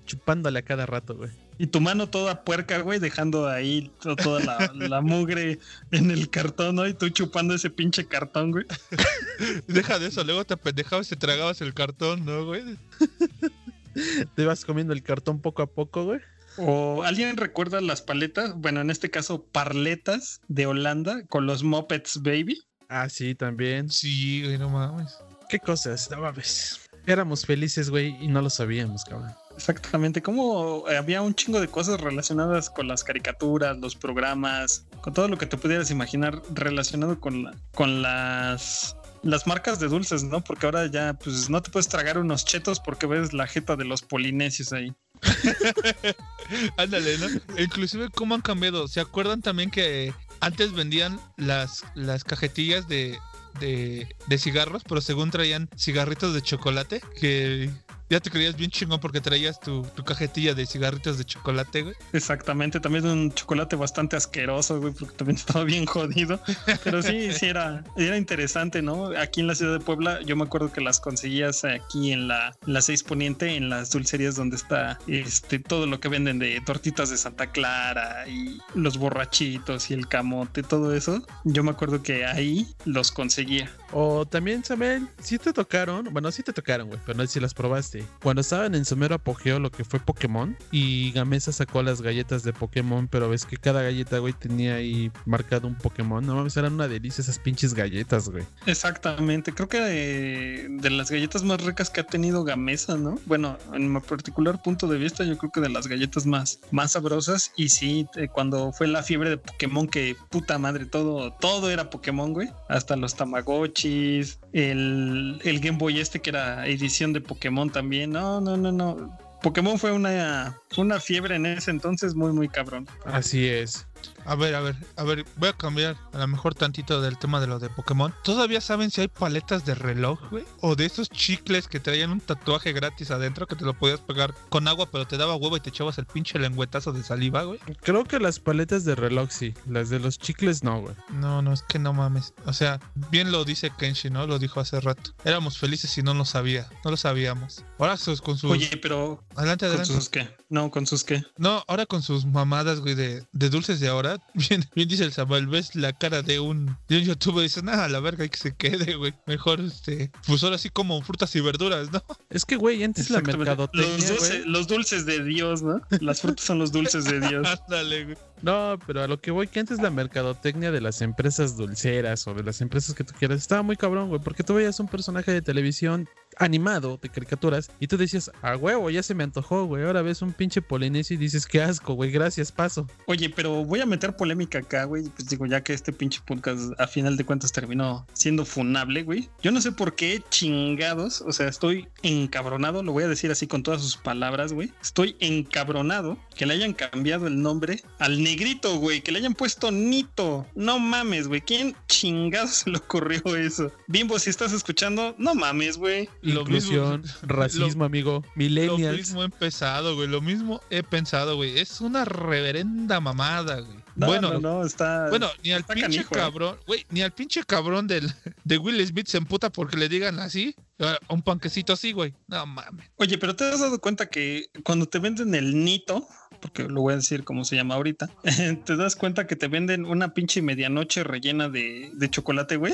chupándole a cada rato, güey. Y tu mano toda puerca, güey, dejando ahí to- toda la, la mugre en el cartón, ¿no? Y tú chupando ese pinche cartón, güey. Deja de eso, luego te apendejabas y te tragabas el cartón, ¿no, güey? Te vas comiendo el cartón poco a poco, güey. ¿O alguien recuerda las paletas? Bueno, en este caso, parletas de Holanda con los Muppets Baby. Ah, sí, también. Sí, güey, no mames. Qué cosas, no mames. Éramos felices, güey, y no lo sabíamos, cabrón. Exactamente, como había un chingo de cosas relacionadas con las caricaturas, los programas, con todo lo que te pudieras imaginar relacionado con, la- con las, las marcas de dulces, ¿no? Porque ahora ya, pues no te puedes tragar unos chetos porque ves la jeta de los polinesios ahí. Ándale, ¿no? Inclusive cómo han cambiado. ¿Se acuerdan también que antes vendían las, las cajetillas de, de, de cigarros, pero según traían cigarritos de chocolate? Que ya te creías bien chingón porque traías tu, tu cajetilla de cigarritos de chocolate, güey. Exactamente, también un chocolate bastante asqueroso, güey, porque también estaba bien jodido. Pero sí, sí era, era interesante, ¿no? Aquí en la ciudad de Puebla, yo me acuerdo que las conseguías aquí en la, la 6 Poniente, en las dulcerías donde está este todo lo que venden de tortitas de Santa Clara y los borrachitos y el camote, todo eso. Yo me acuerdo que ahí los conseguía. O también, Samuel, sí te tocaron, bueno, sí te tocaron, güey, pero no sé si las probaste. Cuando estaban en su mero apogeo lo que fue Pokémon y Gamesa sacó las galletas de Pokémon, pero ves que cada galleta, güey, tenía ahí marcado un Pokémon. No mames, eran una delicia esas pinches galletas, güey. Exactamente, creo que de, las galletas más ricas que ha tenido Gamesa, ¿no? Bueno, en mi particular punto de vista, yo creo que de las galletas más, más sabrosas. Y sí, eh, cuando fue la fiebre de Pokémon, que puta madre, todo, todo era Pokémon, güey. Hasta los Tamagotchis, el, el Game Boy este que era edición de Pokémon también. No, no, no, no. Pokémon fue una, una fiebre en ese entonces muy, muy cabrón. Así es. A ver, a ver, a ver, voy a cambiar a lo mejor tantito del tema de lo de Pokémon. ¿Todavía saben si hay paletas de reloj, güey? O de esos chicles que traían un tatuaje gratis adentro que te lo podías pegar con agua, pero te daba huevo y te echabas el pinche lengüetazo de saliva, güey. Creo que las paletas de reloj sí, las de los chicles no, güey. No, no, es que no mames. O sea, bien lo dice Kenshi, ¿no? Lo dijo hace rato. Éramos felices y no lo sabía. No lo sabíamos. Ahora sus- con sus... Oye, pero adelante, ¿con adelante. sus qué? No, con sus qué. No, ahora con sus mamadas, güey, de, de dulces de ahora. Bien, bien dice el Samuel, ves la cara de un, de un youtuber y dices, nada, la verga, hay que se quede, güey. Mejor, este, pues ahora sí como frutas y verduras, ¿no? Es que, güey, antes la mercadotecnia, Los, dulce- güey- los dulces de Dios, ¿no? Las frutas son los dulces de Dios. Ándale, güey. No, pero a lo que voy, que antes la mercadotecnia de las empresas dulceras o de las empresas que tú quieras estaba muy cabrón, güey, porque tú veías un personaje de televisión animado de caricaturas y tú decías, a huevo, ya se me antojó, güey. Ahora ves un pinche polinesio y dices, qué asco, güey, gracias, paso. Oye, pero voy a meter polémica acá, güey. Pues digo, ya que este pinche podcast a final de cuentas terminó siendo funable, güey. Yo no sé por qué chingados, o sea, estoy encabronado, lo voy a decir así con todas sus palabras, güey. Estoy encabronado que le hayan cambiado el nombre al negrito, güey, que le hayan puesto Nito. No mames, güey. ¿Quién chingados se le ocurrió eso? Bimbo, si estás escuchando, no mames, güey. Lo Inclusión, mismo- racismo, amigo, Lo millennials. mismo he empezado, güey. Lo mismo he pensado, güey. Es una reverenda mamada, güey. No, bueno, no, no, está. Bueno, ni al Está pinche canijo, ¿eh? cabrón, güey, ni al pinche cabrón del, de Will Smith se emputa porque le digan así, a un panquecito así, güey. No mames. Oye, pero te has dado cuenta que cuando te venden el nito, porque lo voy a decir como se llama ahorita, te das cuenta que te venden una pinche medianoche rellena de, de chocolate, güey.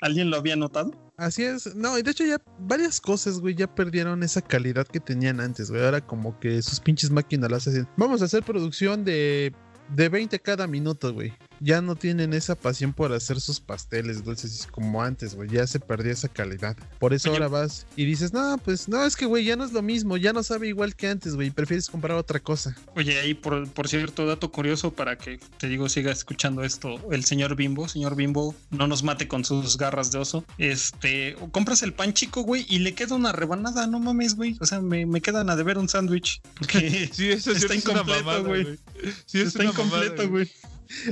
¿Alguien lo había notado? Así es, no, y de hecho ya varias cosas, güey, ya perdieron esa calidad que tenían antes, güey. Ahora como que sus pinches máquinas las hacen. Vamos a hacer producción de, de 20 cada minuto, güey. Ya no tienen esa pasión por hacer sus pasteles dulces como antes, güey. Ya se perdió esa calidad. Por eso Oye. ahora vas y dices, no, pues no, es que, güey, ya no es lo mismo, ya no sabe igual que antes, güey. Prefieres comprar otra cosa. Oye, ahí por, por cierto, dato curioso para que te digo, siga escuchando esto, el señor Bimbo, señor Bimbo, no nos mate con sus garras de oso. Este, compras el pan chico, güey, y le queda una rebanada, no mames, güey. O sea, me, me quedan a deber un sándwich. Sí, eso sí Está es incompleto, güey. Sí, es está incompleto, güey.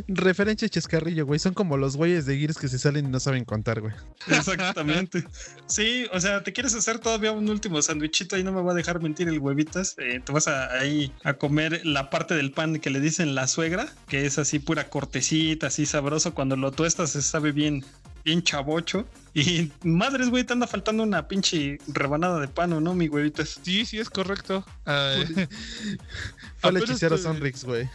Referencia chascarrillo, güey. Son como los güeyes de Gears que se salen y no saben contar, güey. Exactamente. Sí, o sea, te quieres hacer todavía un último sándwichito y no me va a dejar mentir el huevitas. Eh, te vas a, ahí a comer la parte del pan que le dicen la suegra, que es así pura cortecita, así sabroso. Cuando lo tuestas se sabe bien, bien chavocho. Y madres, güey, te anda faltando una pinche rebanada de pan, ¿o no, mi huevitas? Sí, sí, es correcto. Ah, Fue el hechicero Sonrix, güey.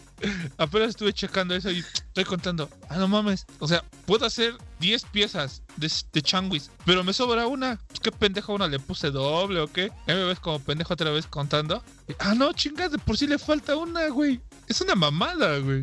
apenas estuve checando eso y estoy contando. Ah, no mames. O sea, puedo hacer 10 piezas de, de changuis, pero me sobra una. Pues qué pendejo, una le puse doble o qué. Ya me ves como pendejo otra vez contando. Y, ah, no, chingas, de por sí le falta una, güey. Es una mamada, güey.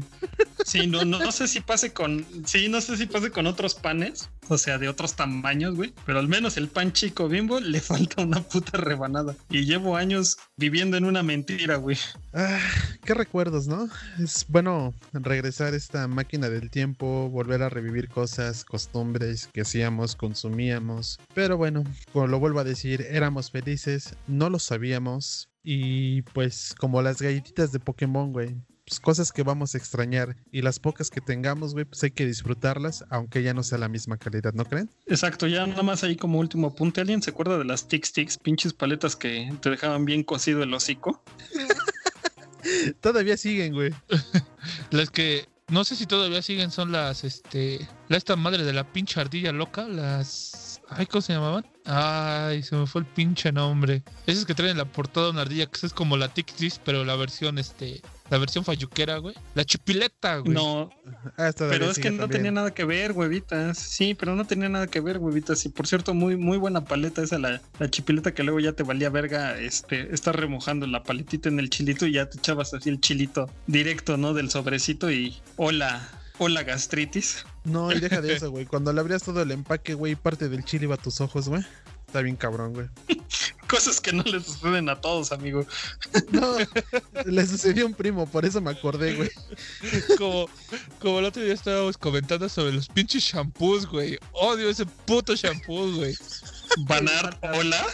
Sí, no, no, no sé si pase con. Sí, no sé si pase con otros panes. o sea, de otros tamaños, güey. Pero al menos el pan chico bimbo le falta una puta rebanada. Y llevo años viviendo en una mentira, güey. Ah, qué recuerdos, ¿no? Es bueno regresar a esta máquina del tiempo, volver a revivir cosas, costumbres que hacíamos, consumíamos. Pero bueno, como lo vuelvo a decir, éramos felices, no lo sabíamos. Y pues como las galletitas de Pokémon, güey. Pues cosas que vamos a extrañar y las pocas que tengamos, güey, pues hay que disfrutarlas, aunque ya no sea la misma calidad, ¿no creen? Exacto, ya nada más ahí como último apunte. ¿Alguien se acuerda de las Tic Tics, pinches paletas que te dejaban bien cocido el hocico? Todavía siguen, güey. Las que no sé si todavía siguen son las, este, la esta madre de la pinche ardilla loca, las, ay, ¿cómo se llamaban? Ay, se me fue el pinche nombre. Esas que traen en la portada una ardilla que es como la Tic Tics, pero la versión, este, la versión falluquera, güey. La chipileta, güey. No, Ah, pero es que no también. tenía nada que ver, huevitas. Sí, pero no tenía nada que ver, huevitas. Y por cierto, muy, muy buena paleta esa, la, la chipileta que luego ya te valía verga, este, estar remojando la paletita en el chilito y ya te echabas así el chilito directo, ¿no? Del sobrecito y hola, hola gastritis. No, y deja de eso, güey. Cuando le abrías todo el empaque, güey, parte del chile iba a tus ojos, güey. Está bien cabrón, güey. Cosas que no le suceden a todos, amigo. No, le sucedió a un primo, por eso me acordé, güey. Como, como el otro día estábamos comentando sobre los pinches shampoos, güey. Odio ese puto shampoo, güey. Banar, hola.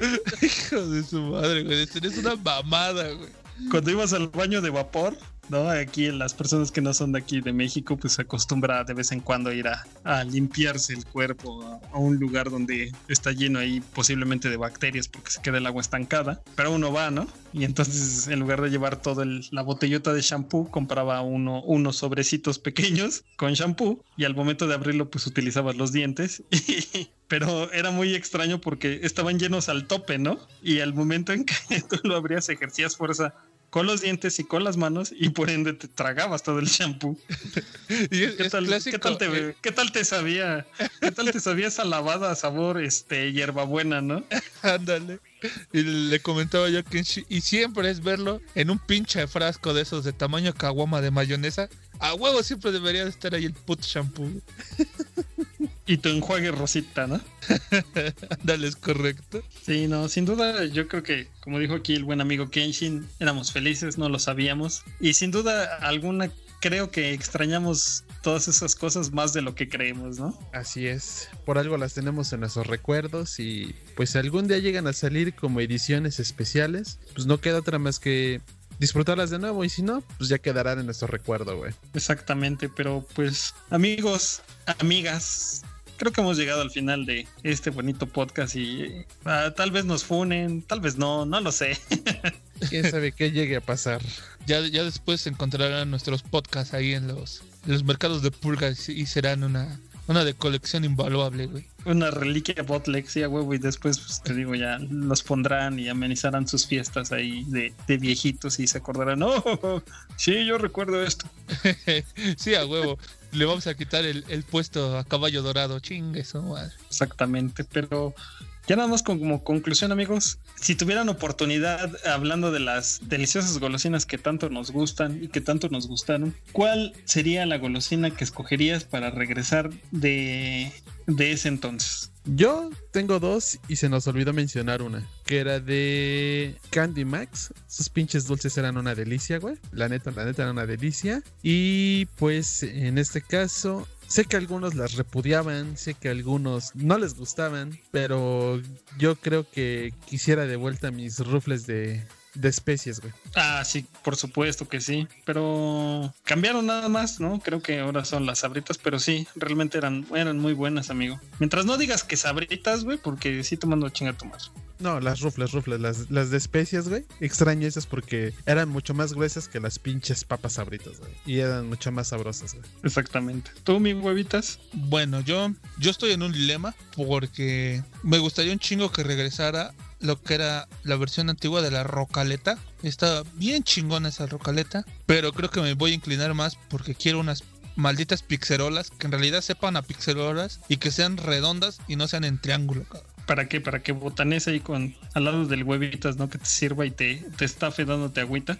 Hijo de su madre, güey. Es una mamada, güey. Cuando ibas al baño de vapor, ¿no? Aquí las personas que no son de aquí de México, pues se acostumbra de vez en cuando ir a, limpiarse el cuerpo a, a un lugar donde está lleno ahí posiblemente de bacterias porque se queda el agua estancada. Pero uno va, ¿no? Y entonces en lugar de llevar toda la botellota de shampoo, compraba uno, unos sobrecitos pequeños con shampoo y al momento de abrirlo pues utilizabas los dientes. Pero era muy extraño porque estaban llenos al tope, ¿no? Y al momento en que tú lo abrías ejercías fuerza con los dientes y con las manos y por ende te tragabas todo el shampoo. Y es, ¿Qué es tal, clásico, ¿qué, tal te, eh, qué tal te sabía? ¿Qué tal te sabía esa lavada a sabor este hierbabuena, no? Ándale. Y le comentaba yo que y siempre es verlo en un pinche frasco de esos de tamaño caguama de mayonesa. A huevo siempre debería de estar ahí el puto shampoo. Y tu enjuague rosita, ¿no? Ándale, es correcto. Sí, no, sin duda yo creo que, como dijo aquí el buen amigo Kenshin, éramos felices, no lo sabíamos. Y sin duda alguna creo que extrañamos todas esas cosas más de lo que creemos, ¿no? Así es. Por algo las tenemos en nuestros recuerdos y pues si algún día llegan a salir como ediciones especiales, pues no queda otra más que disfrutarlas de nuevo y si no, pues ya quedarán en nuestro recuerdo, güey. Exactamente, pero pues amigos, amigas, creo que hemos llegado al final de este bonito podcast y ah, tal vez nos funen, tal vez no, no lo sé. ¿Quién sabe qué llegue a pasar? Ya, ya después encontrarán nuestros podcasts ahí en los, en los mercados de pulgas y serán una, una de colección invaluable, güey. Una reliquia botlex, sí, a huevo, y después, pues, te digo, ya los pondrán y amenizarán sus fiestas ahí de, de viejitos y se acordarán, oh, sí, yo recuerdo esto. sí, a huevo. Le vamos a quitar el, el puesto a caballo dorado. Chingue su madre. Exactamente, pero ya nada más como conclusión, amigos, si tuvieran oportunidad hablando de las deliciosas golosinas que tanto nos gustan y que tanto nos gustaron, ¿cuál sería la golosina que escogerías para regresar de, de ese entonces? Yo tengo dos y se nos olvidó mencionar una, que era de Candy Max. Sus pinches dulces eran una delicia, güey. La neta, la neta era una delicia. Y pues en este caso, sé que algunos las repudiaban, sé que algunos no les gustaban, pero yo creo que quisiera de vuelta mis rufles de, de especies, güey. Ah, sí, por supuesto que sí, pero cambiaron nada más, ¿no? Creo que ahora son las sabritas, pero sí, realmente eran, eran muy buenas, amigo. Mientras no digas que sabritas, güey, porque sí te mando a chingar tu madre. No, las rufles, rufles, las, las de especias, güey. Extraño esas porque eran mucho más gruesas que las pinches papas sabritas, güey. Y eran mucho más sabrosas, güey. Exactamente. ¿Tú, mi huevitas? Bueno, yo, yo estoy en un dilema porque me gustaría un chingo que regresara lo que era la versión antigua de la rocaleta. Está bien chingona esa rocaleta, pero creo que me voy a inclinar más porque quiero unas malditas pixerolas que en realidad sepan a pixerolas y que sean redondas y no sean en triángulo, cabrón. ¿Para qué? Para que botanes ahí con al lado del huevitas, ¿no? Que te sirva y te, te estafe dándote agüita.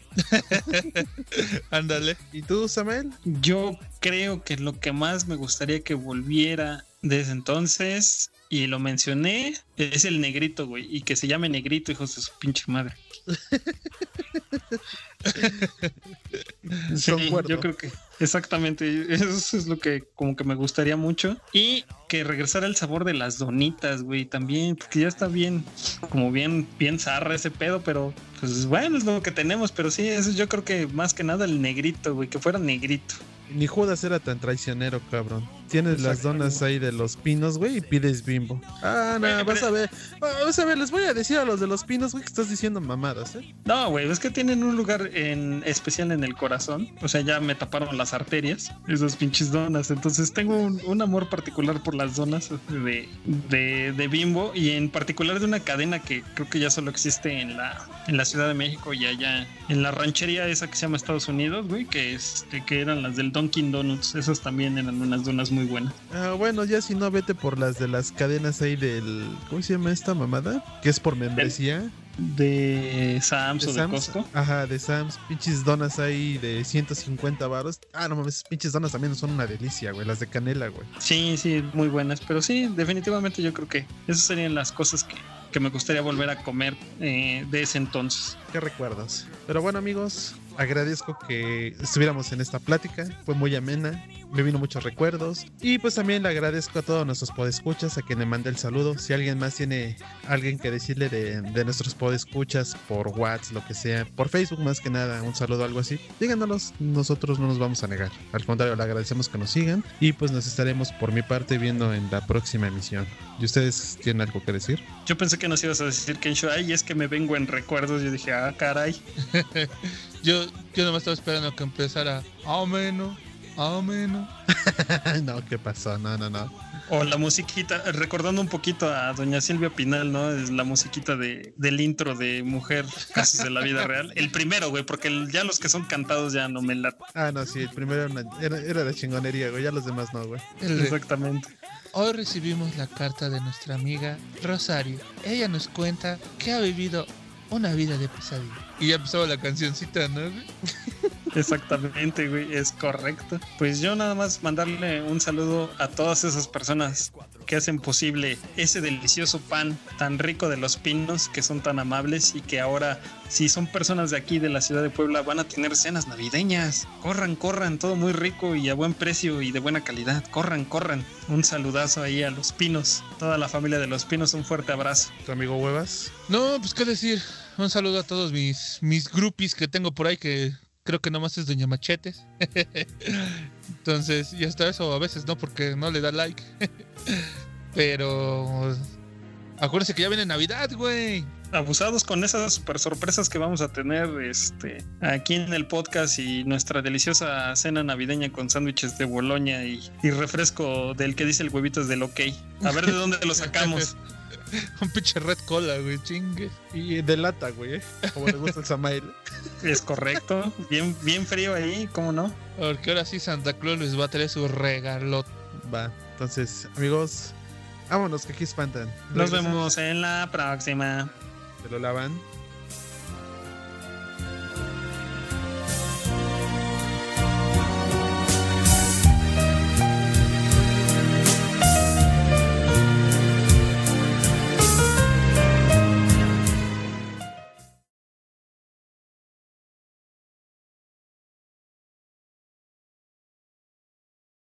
Ándale. ¿Y tú, Samuel? Yo creo que lo que más me gustaría que volviera desde entonces, y lo mencioné, es el negrito, güey. Y que se llame negrito, hijos de su pinche madre. Sí, yo creo que exactamente eso es lo que como que me gustaría mucho y que regresara el sabor de las donitas, güey, también, porque ya está bien como bien bien zarra ese pedo, pero pues bueno, es lo que tenemos, pero sí, eso yo creo que más que nada el negrito, güey, que fuera negrito. Ni Judas era tan traicionero, cabrón. Tienes las donas ahí de los pinos, güey, y pides bimbo. Ah, no, vas a ver. Ah, Vas a ver, les voy a decir a los de los pinos, güey, que estás diciendo mamadas, ¿eh? No, güey, es que tienen un lugar en especial en el corazón. O sea, ya me taparon las arterias, esas pinches donas. Entonces tengo un, un amor particular por las donas de, de, de Bimbo y en particular de una cadena que creo que ya solo existe en la, en la Ciudad de México y allá en la ranchería esa que se llama Estados Unidos, güey, que, este, que eran las del Dunkin' Donuts. Esas también eran unas donas muy buenas. Ah, bueno, ya si no, vete por las de las cadenas ahí del. ¿Cómo se llama esta mamada? Que es por membresía. De Sam's De o de Sam's. Costco. Ajá, de Sam's. Pinches donas ahí de 150 baros. Ah, no mames, pinches donas también son una delicia, güey. Las de canela, güey. Sí, sí, muy buenas. Pero sí, definitivamente yo creo que esas serían las cosas que, que me gustaría volver a comer eh, de ese entonces. Qué recuerdos. Pero bueno, amigos, agradezco que estuviéramos en esta plática. Fue muy amena. Me vino muchos recuerdos. Y pues también le agradezco a todos nuestros podescuchas, a quien le mandé el saludo. Si alguien más tiene alguien que decirle de, de nuestros podescuchas por WhatsApp, lo que sea, por Facebook más que nada, un saludo algo así, díganos. Nosotros no nos vamos a negar. Al contrario, le agradecemos que nos sigan. Y pues nos estaremos por mi parte viendo en la próxima emisión. ¿Y ustedes tienen algo que decir? Yo pensé que nos ibas a decir Kensho, ay, es que me vengo en recuerdos. Yo dije, ah, caray. Yo, yo nomás estaba esperando que empezara. Ameno, ameno. no, ¿qué pasó? No, no, no. O la musiquita, recordando un poquito a doña Silvia Pinal, ¿no? Es la musiquita de, del intro de Mujer, Casos de la Vida Real. El primero, güey, porque el- ya los que son cantados ya no me la... Ah, no, sí, el primero era, una- era, era de chingonería, güey. Ya los demás no, güey. Exactamente. Hoy recibimos la carta de nuestra amiga Rosario. Ella nos cuenta que ha vivido una vida de pesadilla. Y ya empezaba la cancioncita, ¿no? Exactamente, güey, es correcto. Pues yo nada más mandarle un saludo a todas esas personas que hacen posible ese delicioso pan tan rico de los pinos, que son tan amables y que ahora, si son personas de aquí, de la ciudad de Puebla, van a tener cenas navideñas. Corran, corran, todo muy rico y a buen precio y de buena calidad. Corran, corran. Un saludazo ahí a los pinos, toda la familia de los pinos, un fuerte abrazo. ¿Tu amigo Huevas? No, pues qué decir. Un saludo a todos mis, mis groupies que tengo por ahí que creo que nomás es Doña Machetes. Entonces, y hasta eso a veces no, porque no le da like. Pero acuérdense que ya viene Navidad, güey. abusados con esas super sorpresas que vamos a tener este aquí en el podcast y nuestra deliciosa cena navideña con sándwiches de Boloña y, y refresco del que dice el huevito es del ok. A ver de dónde lo sacamos. Un pinche red cola, güey, chingue. Y de lata, güey, ¿eh? como le gusta el Samael. Es correcto. Bien, bien frío ahí, ¿cómo no? Porque ahora sí Santa Claus les va a traer su regalo. Va, entonces, amigos, vámonos, que aquí espantan. Nos Regresamos, vemos en la próxima. Se lo lavan.